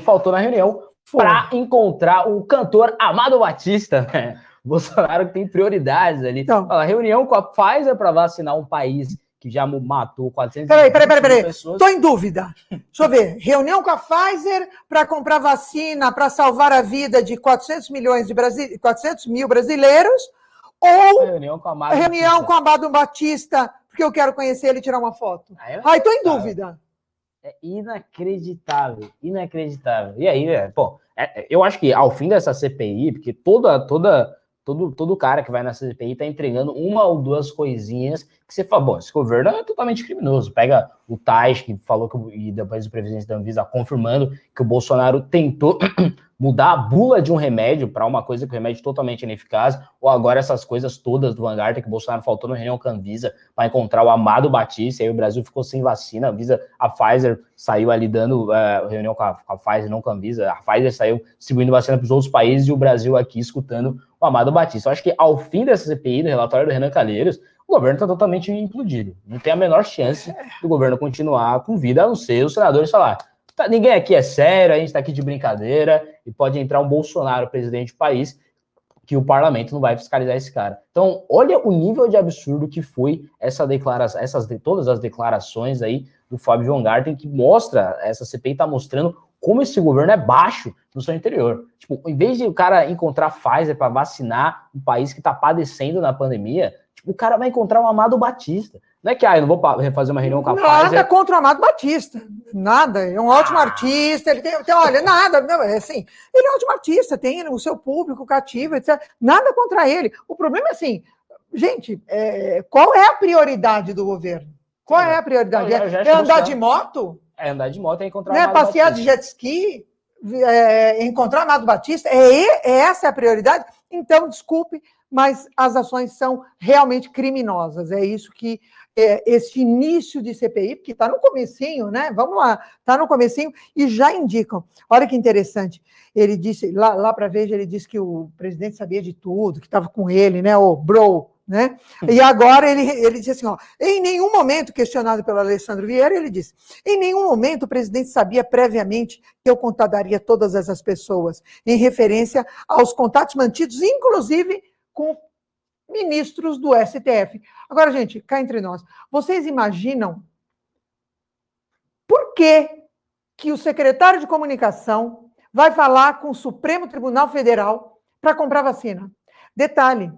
Faltou na reunião para encontrar o cantor Amado Batista, né? Bolsonaro tem prioridades ali. Então, Fala, reunião com a Pfizer para vacinar um país que já matou 400 peraí, peraí, peraí, peraí. pessoas. Estou em dúvida. Deixa eu ver. Reunião com a Pfizer para comprar vacina para salvar a vida de 400 milhões de Brasi... 400 mil brasileiros ou reunião com, a reunião com Amado Batista porque eu quero conhecer ele e tirar uma foto. Ai, estou em dúvida. É inacreditável, inacreditável. E aí, é, pô, é, eu acho que ao fim dessa CPI, porque toda toda todo, todo cara que vai na CPI tá entregando uma ou duas coisinhas que você fala, bom, esse governo é totalmente criminoso. Pega o Tais, que falou que, e depois o presidente da Anvisa confirmando que o Bolsonaro tentou mudar a bula de um remédio para uma coisa que o remédio é totalmente ineficaz, ou agora essas coisas todas do Vanguard que o Bolsonaro faltou no reunião com a Anvisa para encontrar o amado Batista, e aí o Brasil ficou sem vacina, a Anvisa, a Pfizer saiu ali dando uh, reunião com a, a Pfizer, não com a Anvisa, a Pfizer saiu distribuindo vacina para os outros países e o Brasil aqui escutando o Amado Batista. Eu acho que ao fim dessa CPI, do relatório do Renan Calheiros, o governo está totalmente implodido. Não tem a menor chance do governo continuar com vida, a não ser os senadores falar. Tá, ninguém aqui é sério, a gente está aqui de brincadeira e pode entrar um Bolsonaro, presidente do país, que o parlamento não vai fiscalizar esse cara. Então, olha o nível de absurdo que foi essa declaração, essas todas as declarações aí do Fábio Von Garten, que mostra, essa CPI está mostrando como esse governo é baixo no seu interior. Tipo, em vez de o cara encontrar Pfizer para vacinar um país que está padecendo na pandemia, tipo, o cara vai encontrar o Amado Batista. Não é que, ah, eu não vou fazer uma reunião com a nada Pfizer. Nada contra o Amado Batista. Nada. É um ótimo ah. artista. Ele tem, tem, olha, nada. Não, é assim, ele é um ótimo artista, tem o seu público cativo, etc. Nada contra ele. O problema é assim, gente, é, qual é a prioridade do governo? Qual é a prioridade? é, é andar de moto? É andar de moto, é encontrar né? Passear Batista. de jet ski, é, encontrar Amado Batista. É, é essa a prioridade? Então, desculpe, mas as ações são realmente criminosas. É isso que é, esse início de CPI, porque está no comecinho, né? Vamos lá, está no comecinho e já indicam. Olha que interessante. Ele disse, lá, lá para Veja, ele disse que o presidente sabia de tudo, que estava com ele, né? O Bro, né? E agora ele, ele disse assim: ó, em nenhum momento, questionado pelo Alessandro Vieira, ele disse: em nenhum momento o presidente sabia previamente que eu contadaria todas essas pessoas, em referência aos contatos mantidos, inclusive com ministros do STF. Agora, gente, cá entre nós, vocês imaginam por que, que o secretário de comunicação vai falar com o Supremo Tribunal Federal para comprar vacina? Detalhe: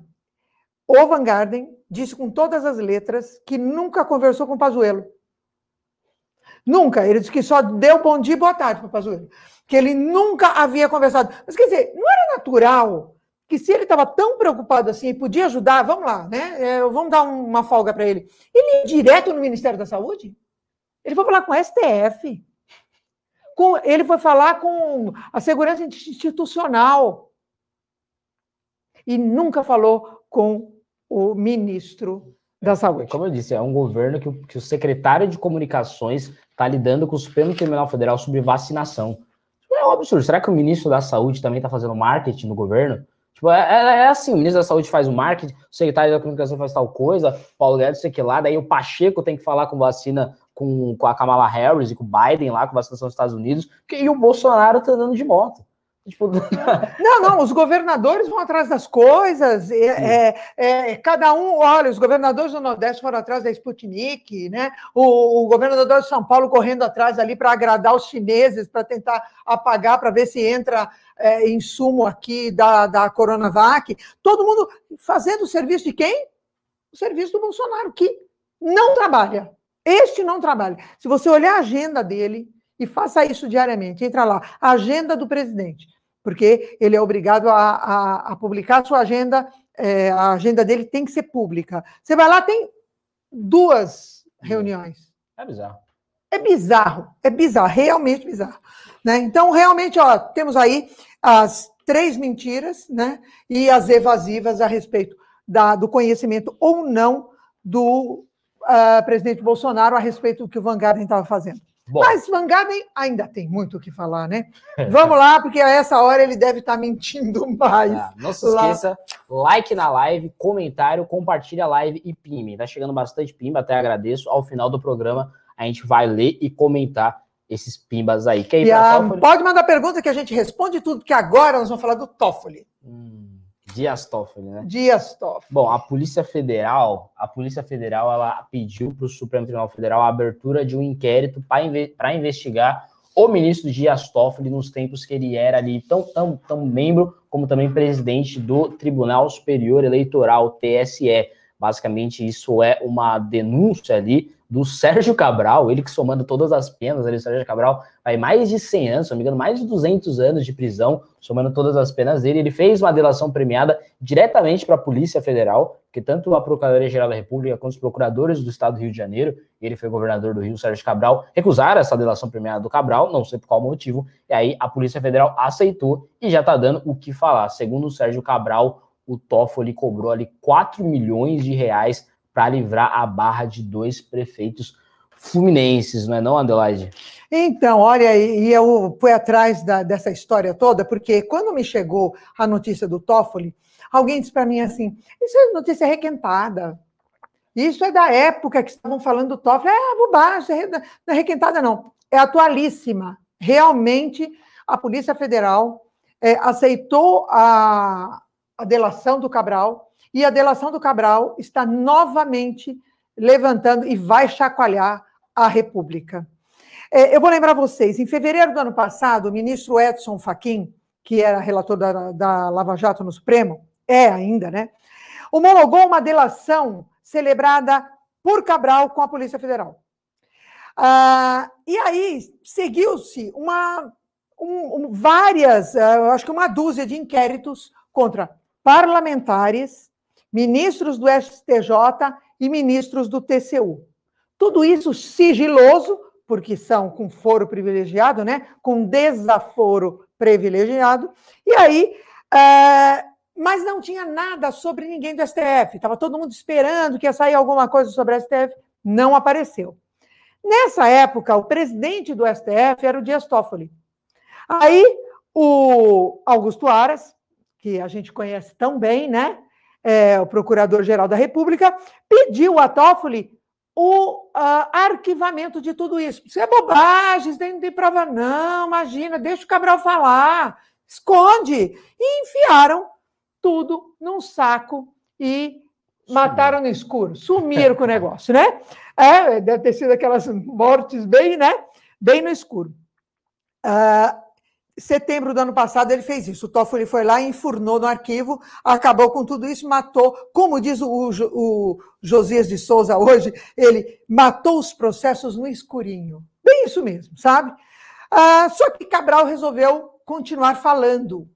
o Van Garden disse com todas as letras que nunca conversou com Pazuello. Nunca. Ele disse que só deu bom dia e boa tarde para Pazuello. Que ele nunca havia conversado. Mas quer dizer, não era natural que se ele estava tão preocupado assim e podia ajudar, vamos lá, né? É, vamos dar uma folga para ele. Ele ia direto no Ministério da Saúde? Ele foi falar com o STF. Com, ele foi falar com a segurança institucional. E nunca falou com o ministro da Saúde. Como eu disse, é um governo que, que o secretário de comunicações está lidando com o Supremo Tribunal Federal sobre vacinação. É um absurdo. Será que o ministro da Saúde também está fazendo marketing no governo? Tipo, é, é, é, assim, o ministro da Saúde faz o marketing, o secretário da comunicação faz tal coisa, Paulo Guedes, sei que lá, daí o Pacheco tem que falar com vacina com, com a Kamala Harris e com o Biden lá, com vacinação dos Estados Unidos, e o Bolsonaro tá andando de moto. Tipo... Não, não, os governadores vão atrás das coisas, é, é, é, cada um, olha, os governadores do Nordeste foram atrás da Sputnik, né? O, o governador de São Paulo correndo atrás ali para agradar os chineses, para tentar apagar, para ver se entra é, insumo aqui da, da Coronavac. Todo mundo fazendo o serviço de quem? O serviço do Bolsonaro, que não trabalha. Este não trabalha. Se você olhar a agenda dele, e faça isso diariamente, entra lá, agenda do presidente porque ele é obrigado a, a, a publicar a sua agenda, é, a agenda dele tem que ser pública. Você vai lá, tem duas reuniões. É bizarro. É bizarro, é bizarro, realmente bizarro. Né? Então, realmente, ó, temos aí as três mentiras né? e as evasivas a respeito da, do conhecimento ou não do uh, presidente Bolsonaro a respeito do que o Van Garden estava fazendo. Bom. Mas Van Garden ainda tem muito o que falar, né? Vamos lá, porque a essa hora ele deve estar tá mentindo mais. Ah, não se esqueça, like na live, comentário, compartilha a live e pime. Tá chegando bastante pimba, até agradeço. Ao final do programa, a gente vai ler e comentar esses pimbas aí. Quer ir a, pode mandar pergunta que a gente responde tudo, porque agora nós vamos falar do Toffoli. Hum. Dias Toffoli, né? Dias Toffoli. Bom, a Polícia Federal, a Polícia Federal, ela pediu para o Supremo Tribunal Federal a abertura de um inquérito para investigar o ministro Dias Toffoli nos tempos que ele era ali tão, tão, tão membro como também presidente do Tribunal Superior Eleitoral, TSE. Basicamente, isso é uma denúncia ali do Sérgio Cabral, ele que somando todas as penas ali, o Sérgio Cabral vai mais de 100 anos, se não me engano, mais de 200 anos de prisão, somando todas as penas dele. Ele fez uma delação premiada diretamente para a Polícia Federal, que tanto a Procuradoria-Geral da República quanto os procuradores do Estado do Rio de Janeiro, ele foi governador do Rio, Sérgio Cabral, recusaram essa delação premiada do Cabral, não sei por qual motivo, e aí a Polícia Federal aceitou e já está dando o que falar. Segundo o Sérgio Cabral, o Toffoli cobrou ali 4 milhões de reais para livrar a barra de dois prefeitos fluminenses, não é não, Adelaide? Então, olha, e eu fui atrás da, dessa história toda, porque quando me chegou a notícia do Toffoli, alguém disse para mim assim, isso é notícia requentada, isso é da época que estavam falando do Toffoli, é bobagem, não é requentada não, é atualíssima. Realmente, a Polícia Federal é, aceitou a, a delação do Cabral, e a delação do Cabral está novamente levantando e vai chacoalhar a República. É, eu vou lembrar vocês, em fevereiro do ano passado, o ministro Edson Fachin, que era relator da, da Lava Jato no Supremo, é ainda, né? Homologou uma delação celebrada por Cabral com a Polícia Federal. Ah, e aí seguiu-se uma um, um, várias, uh, acho que uma dúzia de inquéritos contra parlamentares, ministros do STJ e ministros do TCU. Tudo isso sigiloso, porque são com foro privilegiado, né? Com desaforo privilegiado. E aí, é... mas não tinha nada sobre ninguém do STF. Estava todo mundo esperando que ia sair alguma coisa sobre o STF. Não apareceu. Nessa época, o presidente do STF era o Dias Toffoli. Aí, o Augusto Aras, que a gente conhece tão bem, né? é, o Procurador-Geral da República, pediu a Toffoli o uh, arquivamento de tudo isso. Isso é bobagem, isso não tem prova, não, imagina, deixa o Cabral falar, esconde. E enfiaram tudo num saco e Mataram no escuro, sumiram com o negócio, né? É, deve ter sido aquelas mortes bem, né? Bem no escuro. Uh, setembro do ano passado ele fez isso. O Toffoli foi lá, enfurnou no arquivo, acabou com tudo isso, matou, como diz o, o Josias de Souza hoje, ele matou os processos no escurinho. Bem isso mesmo, sabe? Ah, só que Cabral resolveu continuar falando.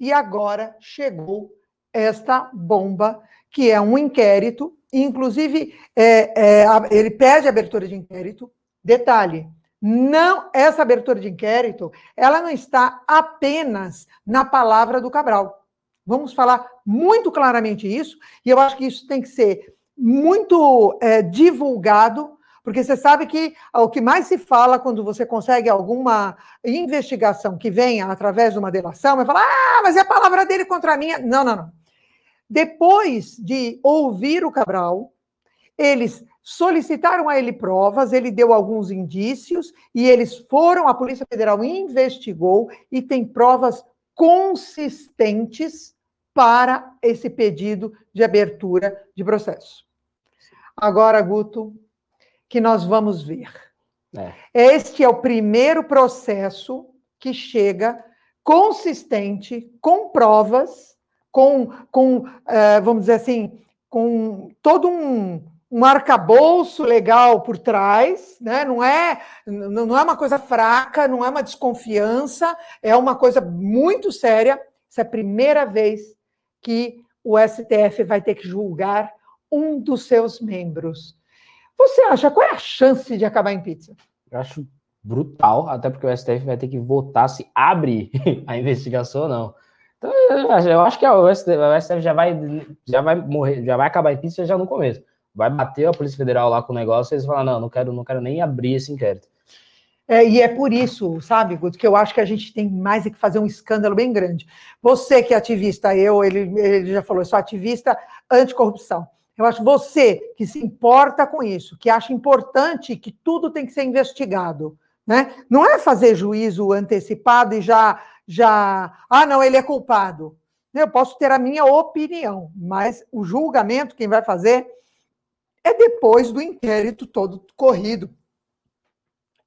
E agora chegou esta bomba, que é um inquérito, inclusive é, é, ele pede abertura de inquérito. Detalhe, não, essa abertura de inquérito, ela não está apenas na palavra do Cabral. Vamos falar muito claramente isso, e eu acho que isso tem que ser muito é, divulgado, porque você sabe que o que mais se fala quando você consegue alguma investigação que venha através de uma delação é falar: ah, mas é a palavra dele contra a minha. Não, não, não. Depois de ouvir o Cabral, eles solicitaram a ele provas, ele deu alguns indícios e eles foram, a Polícia Federal investigou e tem provas consistentes para esse pedido de abertura de processo. Agora, Guto, que nós vamos ver. É. Este é o primeiro processo que chega consistente, com provas, com, com uh, vamos dizer assim, com todo um, um arcabouço legal por trás, né? não, é, não é uma coisa fraca, não é uma desconfiança, é uma coisa muito séria. Essa é a primeira vez que o STF vai ter que julgar um dos seus membros. Você acha qual é a chance de acabar em pizza? Eu acho brutal, até porque o STF vai ter que votar se abre a investigação ou não. Então, eu acho que STF, o STF já vai já vai morrer, já vai acabar em pizza já no começo vai bater a Polícia Federal lá com o negócio eles falam, não, não quero, não quero nem abrir esse inquérito. É, e é por isso, sabe, Guto, que eu acho que a gente tem mais é que fazer um escândalo bem grande. Você que é ativista, eu, ele, ele já falou, eu sou ativista anticorrupção. Eu acho você que se importa com isso, que acha importante que tudo tem que ser investigado. Né? Não é fazer juízo antecipado e já, já, ah, não, ele é culpado. Eu posso ter a minha opinião, mas o julgamento, quem vai fazer é depois do inquérito todo corrido,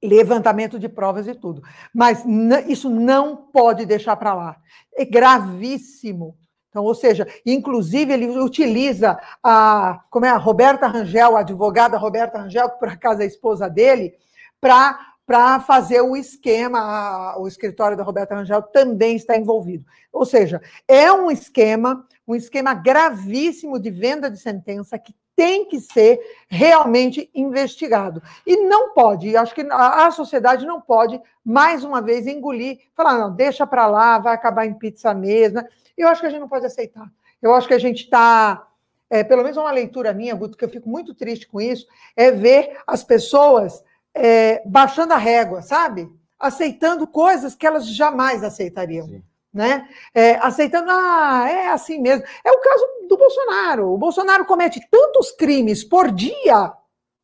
levantamento de provas e tudo. Mas isso não pode deixar para lá. É gravíssimo. Então, ou seja, inclusive ele utiliza a, como é, a Roberta Rangel, a advogada Roberta Rangel, que por acaso é a esposa dele, para para fazer o esquema, o escritório da Roberta Rangel também está envolvido. Ou seja, é um esquema, um esquema gravíssimo de venda de sentença que tem que ser realmente investigado. E não pode, acho que a, sociedade não pode, mais uma vez, engolir, falar, não, deixa para lá, vai acabar em pizza mesmo. Eu acho que a gente não pode aceitar. Eu acho que a gente está, é, pelo menos uma leitura minha, Guto, que eu fico muito triste com isso, é ver as pessoas é, baixando a régua, sabe? Aceitando coisas que elas jamais aceitariam. Sim né? É, aceitando, ah, é assim mesmo. É o caso do Bolsonaro. O Bolsonaro comete tantos crimes por dia,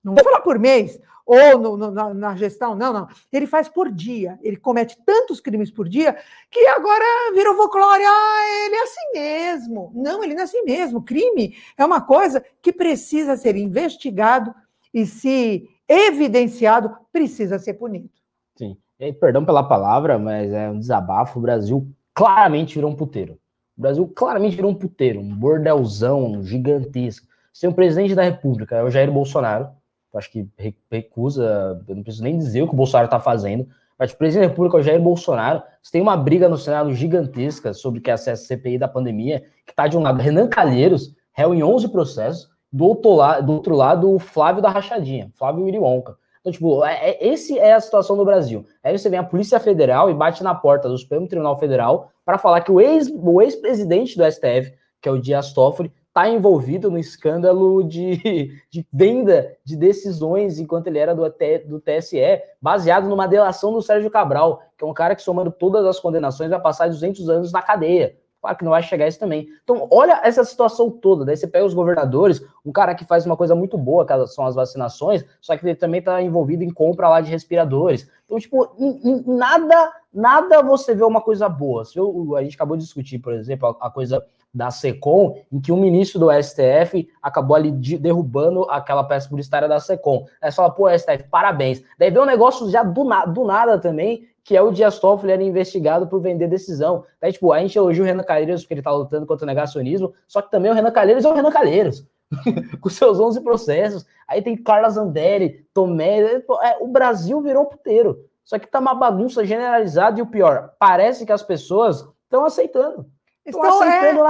não vou falar por mês, ou no, no, na, na, gestão, não, não. Ele faz por dia. Ele comete tantos crimes por dia que agora virou folclore. Ah, ele é assim mesmo. Não, ele não é assim mesmo. Crime é uma coisa que precisa ser investigado e, se evidenciado, precisa ser punido. Sim. E, perdão pela palavra, mas é um desabafo. O Brasil claramente virou um puteiro. O Brasil claramente virou um puteiro, um bordelzão gigantesco. Você tem o presidente da República, é o Jair Bolsonaro, acho que recusa, eu não preciso nem dizer o que o Bolsonaro está fazendo, mas o presidente da República é o Jair Bolsonaro. Você tem uma briga no Senado gigantesca sobre que é a CPI da pandemia, que está de um lado Renan Calheiros, réu em 11 processos, do outro, lado, do outro lado o Flávio da Rachadinha, Flávio Wirionca. Então, tipo, é, é, esse é a situação do Brasil. Aí você vem a Polícia Federal e bate na porta do Supremo Tribunal Federal para falar que o ex-presidente ex do STF, que é o Dias Toffoli, está envolvido no escândalo de, de, venda de decisões enquanto ele era do, do TSE, baseado numa delação do Sérgio Cabral, que é um cara que, somando todas as condenações, vai passar 200 anos na cadeia. Claro que não vai chegar isso também. Então, olha essa situação toda. Daí você pega os governadores, um cara que faz uma coisa muito boa, que são as vacinações, só que ele também está envolvido em compra lá de respiradores. Então, tipo, em, em nada, nada você vê uma coisa boa. Se eu, a gente acabou de discutir, por exemplo, a, a coisa da SECOM, em que um ministro do STF acabou ali de, derrubando aquela peça publicitária da SECOM. É só, pô, STF, parabéns. Daí vem um negócio já do, na, do nada também, que é o Dias Toffoli era investigado por vender decisão. Daí, tipo, a gente elogia o Renan Calheiros porque ele tá lutando contra o negacionismo, só que também o Renan Calheiros é o Renan Calheiros. com seus 11 processos. Aí tem Carla Zanderi, Tomé. É, o Brasil virou puteiro. Só que tá uma bagunça generalizada e o pior, parece que as pessoas estão aceitando. Estão aceitando é. Então,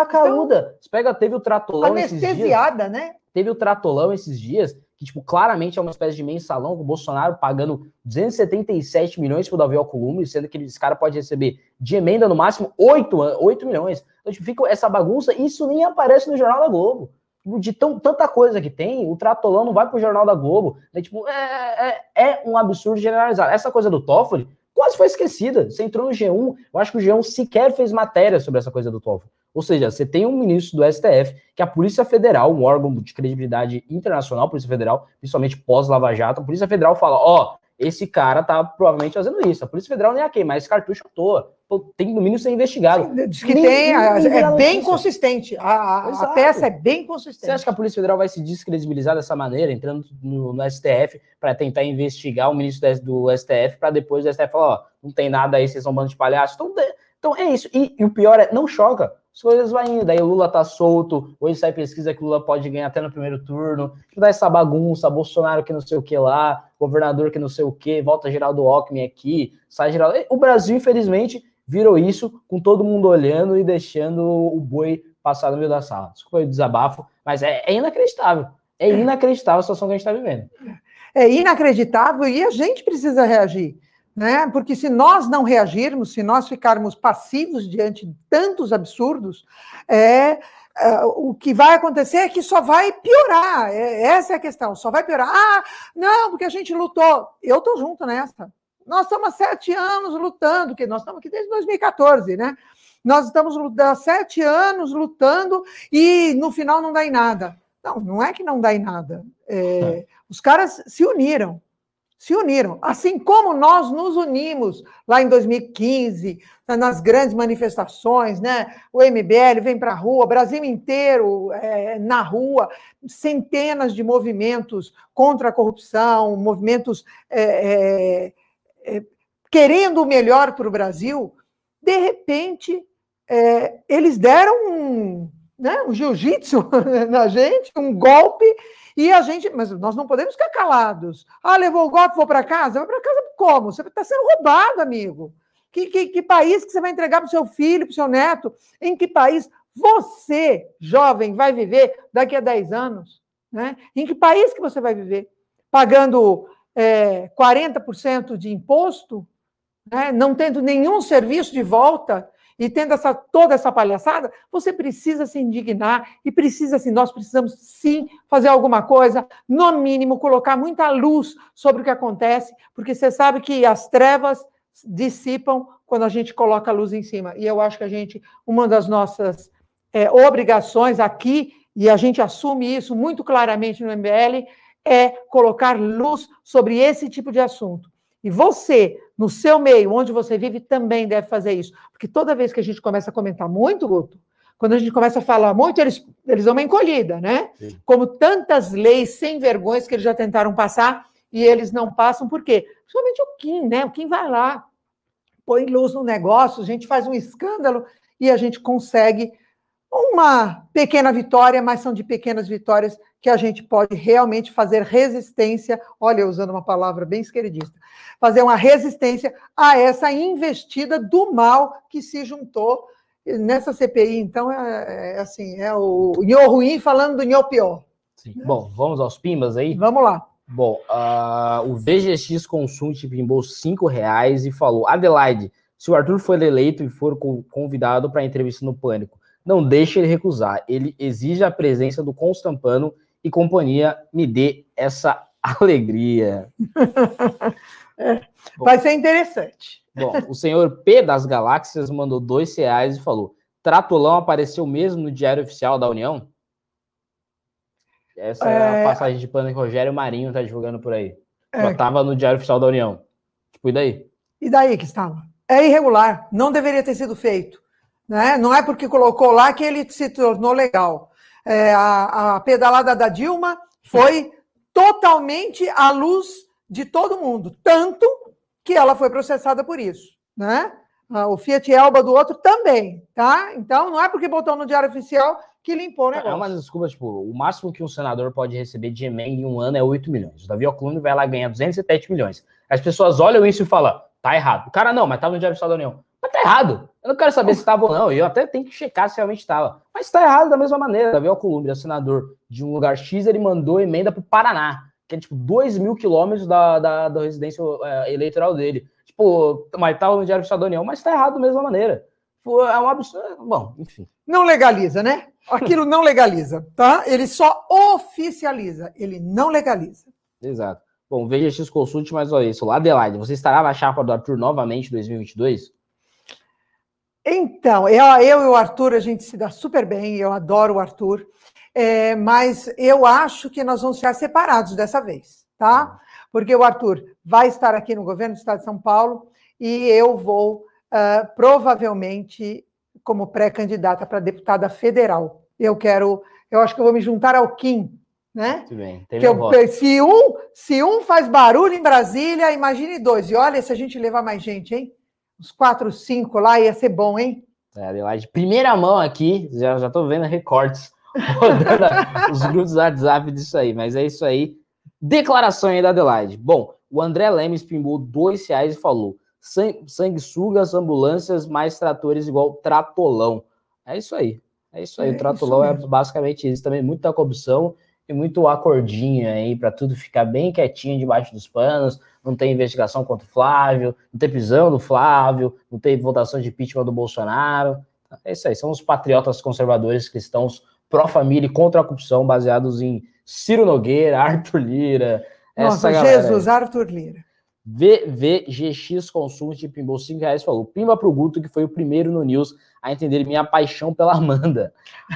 Você pega, teve o tratolão anestesiada, esses dias, né? Teve o tratolão esses dias, que, tipo, claramente é uma espécie de mensalão, com o Bolsonaro pagando 277 milhões pro Davi Alcolumbre, sendo que esse cara pode receber de emenda no máximo 8, 8 milhões. Então, tipo, fica essa bagunça, e isso nem aparece no Jornal da Globo de tão, tanta coisa que tem, o Tratolão não vai pro Jornal da Globo. Né? Tipo, é, é, é, um absurdo generalizar. Essa coisa do Toffoli quase foi esquecida. Você entrou no G1, eu acho que o G1 sequer fez matéria sobre essa coisa do Toffoli. Ou seja, você tem um ministro do STF, que é a Polícia Federal, um órgão de credibilidade internacional, Polícia Federal, principalmente pós-Lava Jato, a Polícia Federal fala, ó, oh, esse cara tá provavelmente fazendo isso. A Polícia Federal nem é quem, mas cartucho à toa. Tem no mínimo ser investigado. Diz que nem, tem, nem é bem consistente. A, a, peça é bem consistente. Você acha que a Polícia Federal vai se descredibilizar dessa maneira, entrando no, no STF para tentar investigar o ministro do STF, para depois o STF falar, ó, não tem nada aí, vocês são um bando de palhaços. Então, então é isso. E, e o pior é, não choca as coisas vão indo. Daí o Lula tá solto, hoje sai pesquisa que o Lula pode ganhar até no primeiro turno, dá essa bagunça, Bolsonaro que não sei o que lá, governador que não sei o que, volta Geraldo Alckmin aqui, sai Geraldo. O Brasil, infelizmente, virou isso, com todo mundo olhando e deixando o boi passar no meio da sala. Desculpa o desabafo, mas é, é inacreditável. É inacreditável a situação que a gente está vivendo. É inacreditável e a gente precisa reagir né? Porque se nós não reagirmos, se nós ficarmos passivos diante de tantos absurdos, é, é o que vai acontecer é que só vai piorar. É, essa é a questão, só vai piorar. Ah, não, porque a gente lutou. Eu estou junto nessa. Nós estamos há sete anos lutando, que nós estamos aqui desde 2014, né? Nós estamos há sete anos lutando e no final não dá em nada. Não, não é que não dá em nada. É, é. os caras se uniram, se uniram. Assim como nós nos unimos lá em 2015, nas grandes manifestações, né? O MBL vem para a rua, Brasil inteiro é, na rua, centenas de movimentos contra a corrupção, movimentos é, é, é querendo o melhor para o Brasil. De repente, é, eles deram um, né, um jiu-jitsu na gente, um golpe e a gente, mas nós não podemos ficar calados. Ah, levou o golpe, vou para casa? Vai para casa como? Você está sendo roubado, amigo. Que, que, que país que você vai entregar para o seu filho, para o seu neto? Em que país você, jovem, vai viver daqui a 10 anos? Né? Em que país que você vai viver? Pagando é, 40% de imposto, né? não tendo nenhum serviço de volta, e tendo essa, toda essa palhaçada, você precisa se indignar e precisa, assim, nós precisamos sim fazer alguma coisa, no mínimo, colocar muita luz sobre o que acontece, porque você sabe que as trevas dissipam quando a gente coloca a luz em cima. E eu acho que a gente, uma das nossas é, obrigações aqui, e a gente assume isso muito claramente no MBL, é colocar luz sobre esse tipo de assunto. E você, no seu meio, onde você vive, também deve fazer isso. Porque toda vez que a gente começa a comentar muito, Guto, quando a gente começa a falar muito, eles, eles dão uma encolhida, né? Sim. Como tantas leis sem vergonhas que eles já tentaram passar e eles não passam, por quê? Principalmente o Kim, né? O Kim vai lá, põe luz no negócio, a gente faz um escândalo e a gente consegue uma pequena vitória, mas são de pequenas vitórias que a gente pode realmente fazer resistência, olha, usando uma palavra bem esquerdista, fazer uma resistência a essa investida do mal que se juntou nessa CPI. Então, é, é assim, é o Nho ruim falando do Nho pior. Sim. Bom, vamos aos pimbas aí? Vamos lá. Bom, uh, o VGX Consult pimbou cinco reais e falou, Adelaide, se o Arthur for eleito e for convidado para entrevista no Pânico, não deixe ele recusar. Ele exige a presença do Constampano e companhia. Me dê essa alegria. é, vai ser interessante. Bom, o senhor P das Galáxias mandou dois reais e falou: Tratolão apareceu mesmo no Diário Oficial da União? Essa é, é a passagem de pano que Rogério Marinho tá divulgando por aí. É. tava no Diário Oficial da União. Tipo, e daí? E daí que estava? é irregular, não deveria ter sido feito. Né? Não é porque colocou lá que ele se tornou legal. É, a, a pedalada da Dilma foi totalmente à luz de todo mundo, tanto que ela foi processada por isso, né? Ah, o Fiat Elba do outro também, tá? Então não é porque botou no Diário Oficial que limpou o negócio. É uma desculpa, tipo, o máximo que um senador pode receber de emenda em um ano é 8 milhões. O Davi Alcolumbre vai lá ganhar 207 milhões. As pessoas olham isso e falam, tá errado. O cara, não, mas tava no Diário Oficial da União. Mas tá errado. Eu não quero saber se estava ou não. Eu até tenho que checar se realmente estava. Mas está errado da mesma maneira. Davi Alcolumbre é senador de um lugar X, ele mandou emenda para o Paraná, que é tipo 2 mil quilômetros da, da, da residência é, eleitoral dele. Tipo, mas estava no Diário Oficial da União, mas está errado da mesma maneira. Tipo, é um absurdo. Bom, enfim. Não legaliza, né? Aquilo não legaliza, tá? Ele só oficializa, ele não legaliza. Exato. Bom, veja X Consult mais uma vez. Adelaide, você estará na chapa do Arthur novamente em 2022? Então, eu, eu e o Arthur, a gente se dá super bem, eu adoro o Arthur, é, mas eu acho que nós vamos ficar separados dessa vez, tá? Porque o Arthur vai estar aqui no governo do Estado de São Paulo e eu vou uh, provavelmente como pré-candidata para deputada federal. Eu quero, eu acho que eu vou me juntar ao Kim, né? Muito bem. Que eu, se, um, se um faz barulho em Brasília, imagine dois. E olha se a gente levar mais gente, hein? Uns quatro, cinco lá, ia ser bom, hein? É, Adelaide, primeira mão aqui, já, já tô vendo recortes rodando os grupos do WhatsApp disso aí, mas é isso aí. Declaração aí da Adelaide. Bom, o André Lemes pimbou dois reais e falou: sanguessugas, ambulâncias, mais tratores igual tratolão. É isso aí. É isso aí. É o tratolão é basicamente isso também, muita corrupção e muito acordinho aí para tudo ficar bem quietinho debaixo dos panos. Não tem investigação contra o Flávio, não tem prisão do Flávio, não tem votação de impeachment do Bolsonaro. É isso aí, são os patriotas conservadores cristãos pró-família e contra a corrupção, baseados em Ciro Nogueira, Arthur Lira. Nossa, Jesus, Arthur Lira. VVGX Consult pimbou 5 reais falou: Pimba pro Guto, que foi o primeiro no News a entender minha paixão pela Amanda.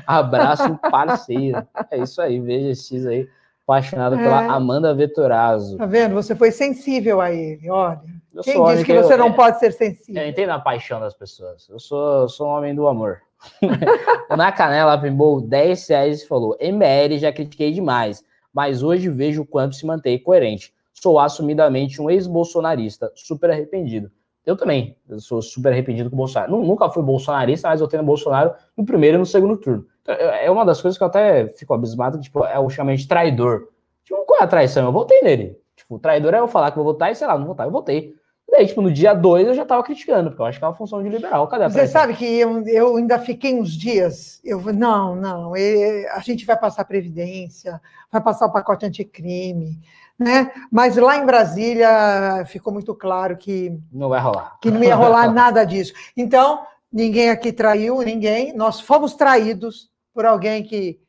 Abraço, parceiro. É isso aí, VGX aí, apaixonado é. pela Amanda Vetorazzo. Tá vendo? Você foi sensível a ele, olha. Eu Quem disse que, que você eu, não é, pode ser sensível? Eu entendo a paixão das pessoas. Eu sou, eu sou um homem do amor. Na canela pimbou 10 reais e falou: MBL já critiquei demais, mas hoje vejo o quanto se mantém coerente. Sou assumidamente um ex-bolsonarista, super arrependido. Eu também, eu sou super arrependido com o Bolsonaro. Nunca fui bolsonarista, mas eu tenho Bolsonaro no primeiro e no segundo turno. Então, é uma das coisas que eu até fico abismado, tipo, é o chamamento de traidor. Tipo, qual é a traição? Eu votei nele. Tipo, traidor é eu falar que vou votar e, sei lá, não votar. Eu votei. Daí, tipo, no dia 2 eu já tava criticando, porque eu acho que é uma função de liberal. Cadê a Você sabe que eu, eu ainda fiquei uns dias, eu não, não, a gente vai passar Previdência, vai passar o pacote anticrime, né? Mas lá em Brasília ficou muito claro que não vai rolar. Que não ia rolar nada disso. Então, ninguém aqui traiu ninguém, nós fomos traídos por alguém que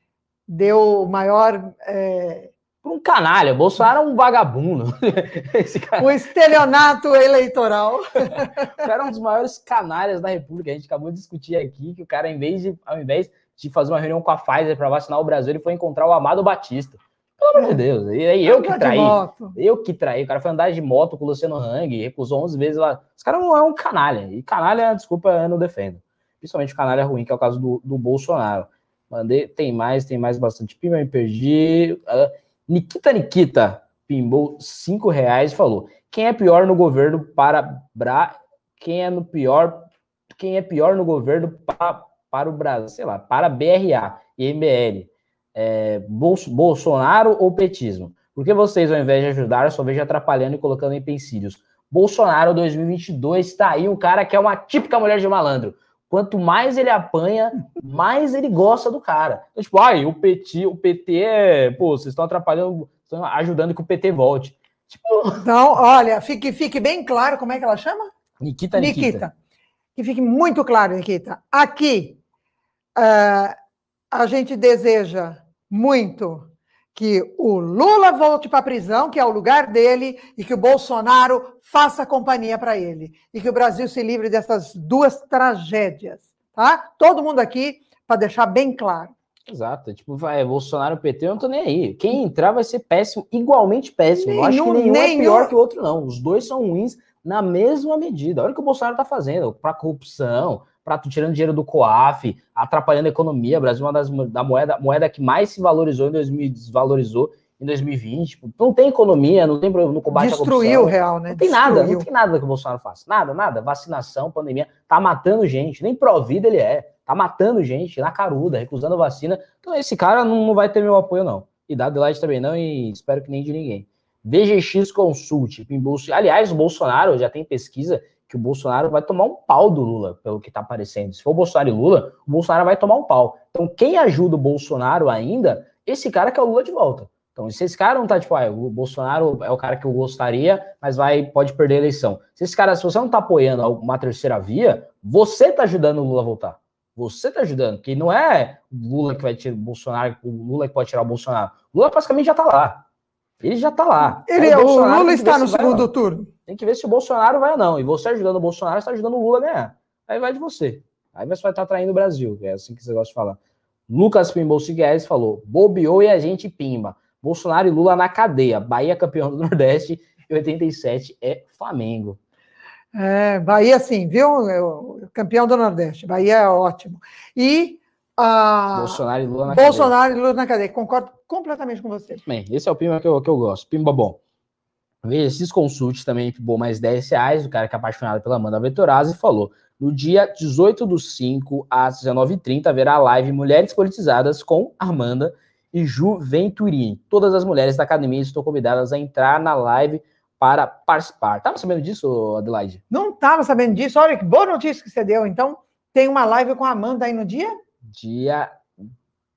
deu maior. É... Por um canalha, Bolsonaro é um vagabundo. Cara... O estelionato eleitoral. o cara é um dos maiores canalhas da República. A gente acabou de discutir aqui que o cara, em vez de, ao invés de fazer uma reunião com a Pfizer para vacinar o Brasil, ele foi encontrar o Amado Batista. Pelo amor de Deus. E aí eu que traí. Eu que traí. O cara foi andar de moto com o Luciano Hang, recusou 11 vezes lá. Os caras não é um canalha. E canalha, desculpa, eu não defendo. Principalmente canalha ruim, que é o caso do, do Bolsonaro. Mandei, tem mais, tem mais bastante pimba, me perdi. Uh, Nikita Nikita pimbou 5 reais e falou: quem é pior no governo para Bra... quem é no pior quem é pior no governo para, para o Brasil, sei lá, para BRA e MBL é, Bolsonaro ou petismo? Porque vocês, ao invés de ajudar, só vejo atrapalhando e colocando em empecilhos. Bolsonaro 2022 está aí um cara que é uma típica mulher de malandro. Quanto mais ele apanha, mais ele gosta do cara. Então, tipo, ai, o PT, o PT é. Pô, vocês estão atrapalhando, estão ajudando que o PT volte. Tipo... Então, olha, fique, fique bem claro como é que ela chama? Nikita Nikita. Nikita. Que fique muito claro, Nikita. Aqui, uh, a gente deseja muito que o Lula volte para a prisão, que é o lugar dele, e que o Bolsonaro faça companhia para ele. E que o Brasil se livre dessas duas tragédias. Tá? Todo mundo aqui, para deixar bem claro. Exato. Tipo, vai, Bolsonaro PT, eu não tô nem aí. Quem entrar vai ser péssimo, igualmente péssimo. Nenhum, eu acho que nenhum, nenhum é pior que o outro, não. Os dois são ruins na mesma medida. Olha o que o Bolsonaro está fazendo para corrupção, para tirando dinheiro do COAF, atrapalhando a economia. O Brasil é uma das da moeda, moeda que mais se valorizou em 2000, desvalorizou em 2020. Tipo, não tem economia, não tem no combate Destruiu à corrupção. o real, né? Não tem Destruiu. nada, não tem nada que o Bolsonaro faça. Nada, nada. Vacinação, pandemia, tá matando gente. Nem pró-vida ele é. Tá matando gente na caruda, recusando vacina. Então esse cara não, não vai ter meu apoio, não. E da Adelaide também não, e espero que nem de ninguém. VGX Consult, Bolso... aliás, o Bolsonaro já tem pesquisa que o Bolsonaro vai tomar um pau do Lula, pelo que tá aparecendo. Se for Bolsonaro e Lula, o Bolsonaro vai tomar um pau. Então, quem ajuda o Bolsonaro ainda, esse cara que é o Lula de volta. Então, se esse cara não tá tipo, ah, o Bolsonaro é o cara que eu gostaria, mas vai pode perder a eleição. Se esse cara, se você não tá apoiando uma terceira via, você tá ajudando o Lula a voltar. Você tá ajudando, que não é o Lula que vai tirar o Bolsonaro, o Lula que pode tirar o Bolsonaro. O Lula praticamente já tá lá. Ele já tá lá. Ele, Aí o Bolsonaro Lula está no segundo turno. Tem que ver se o Bolsonaro vai ou não. E você ajudando o Bolsonaro, está ajudando o Lula a ganhar. Aí vai de você. Aí você vai estar traindo o Brasil, é assim que você gosta de falar. Lucas Pimbol Guedes falou: bobeou e a gente pimba. Bolsonaro e Lula na cadeia. Bahia campeão do Nordeste e 87 é Flamengo. É, Bahia, sim, viu? É o campeão do Nordeste. Bahia é ótimo. E a Bolsonaro e Lula na Bolsonaro e Lula na cadeia. Concordo completamente com você. Bem, esse é o Pimba que eu, que eu gosto. Pimba bom. Veja, esses consultes também, bom, mais 10 reais. O cara que é apaixonado pela Amanda Vettorazzi falou: no dia 18 do 5 às 19h30 haverá live Mulheres Politizadas com Amanda e Ju Venturini. Todas as mulheres da academia estão convidadas a entrar na live para participar. Tava sabendo disso, Adelaide? Não estava sabendo disso. Olha que boa notícia que você deu. Então, tem uma live com a Amanda aí no dia? Dia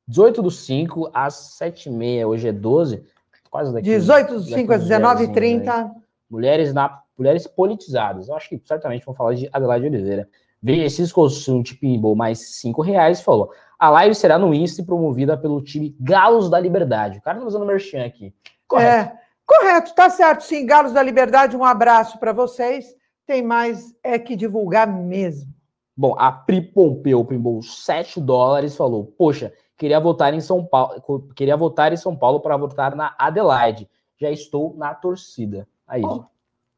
18 do 5 às 7h30. Hoje é 12. Quase daqui. 18 do daqui 5 às uns diazinhos aí. 19h30. Mulheres na mulheres politizadas. Eu acho que certamente vão falar de Adelaide Oliveira. Veja esses consumos Pinball mais 5 reais falou. A live será no Insta promovida pelo time Galos da Liberdade. O cara tá fazendo merchan aqui. Correto. É, correto, tá certo. Sim, Galos da Liberdade, um abraço para vocês. Tem mais é que divulgar mesmo. Bom, a Pri Pompeu Pinball 7 dólares falou: Poxa, queria votar em São Paulo, queria votar em São Paulo para votar na Adelaide. Já estou na torcida. Aí, Oh.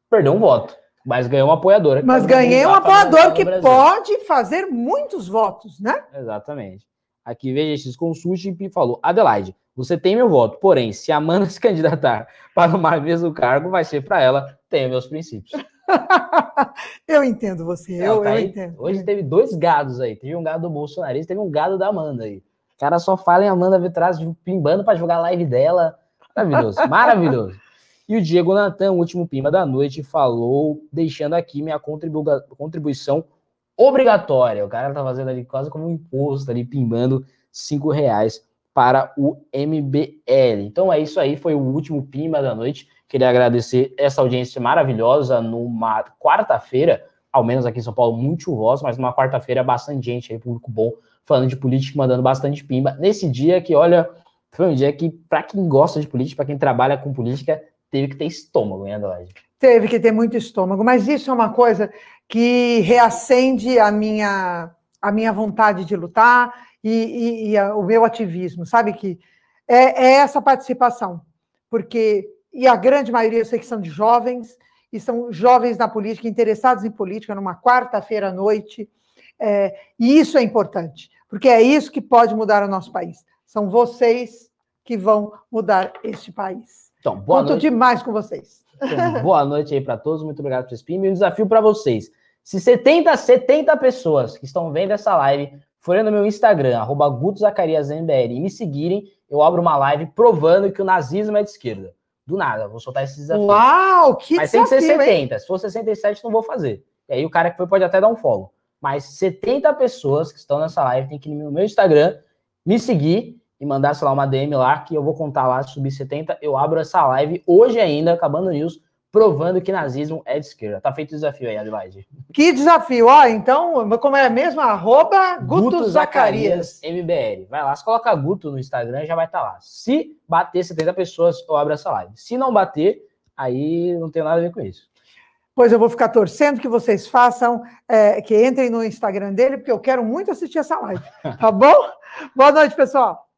perdeu um voto, mas ganhou uma apoiadora. Mas Pra ganhei um apoiador que pode fazer muitos votos, né? Exatamente. Aqui veja esses consulte e falou: Adelaide, você tem meu voto, porém, se a Amanda se candidatar para o mesmo cargo, vai ser para ela, tenho meus princípios. eu entendo você, eu, tá eu aí- entendo. Hoje teve dois gados aí. Teve um gado do bolsonarista, teve um gado da Amanda aí. O cara só fala em Amanda Vitraz pimbando para jogar a live dela. Maravilhoso, maravilhoso. E o Diego Natan, o último pimba da noite, falou, deixando aqui minha contribu- contribuição obrigatória. O cara tá fazendo ali quase como um imposto ali, pimbando cinco reais para o MBL. Então é isso aí, foi o último pimba da noite. Queria agradecer essa audiência maravilhosa numa quarta-feira, ao menos aqui em São Paulo, muito chuvosa, mas numa quarta-feira bastante gente aí, público bom, falando de política, mandando bastante pimba. Nesse dia que, olha, foi um dia que, para quem gosta de política, para quem trabalha com política, teve que ter estômago, hein, Adelaide? Teve que ter muito estômago, mas isso é uma coisa que reacende a minha, a minha vontade de lutar e, e- e a- o meu ativismo, sabe? Que é, é essa participação, porque, e a grande maioria eu sei que são de jovens, e são jovens na política, interessados em política, numa quarta-feira à noite, é, e isso é importante, porque é isso que pode mudar o nosso país. São vocês que vão mudar este país. Então, boa Conto noite. demais com vocês. Então, boa noite aí para todos, muito obrigado por esse. E um desafio para vocês. Se 70, 70 pessoas que estão vendo essa live forem no meu Instagram, arroba e me seguirem, eu abro uma live provando que o nazismo é de esquerda. Do nada, vou soltar esse desafio. Uau, que Mas tem que ser desafio, hein? 70. Se for 67, não vou fazer. E aí o cara que foi pode até dar um follow. Mas 70 pessoas que estão nessa live tem que ir no meu Instagram, me seguir e mandar, sei lá, uma DM lá, que eu vou contar lá, subir 70, eu abro essa live hoje ainda, acabando o news, provando que nazismo é de esquerda. Tá feito o desafio aí, Adelaide. Que desafio, ó. Então, como é mesmo? Arroba Guto Zacarias. MBL. Vai lá, se coloca Guto no Instagram, já vai estar lá. Se bater 70 pessoas, eu abro essa live. Se não bater, aí não tem nada a ver com isso. Pois eu vou ficar torcendo que vocês façam, é, que entrem no Instagram dele, porque eu quero muito assistir essa live. Tá bom? Boa noite, pessoal.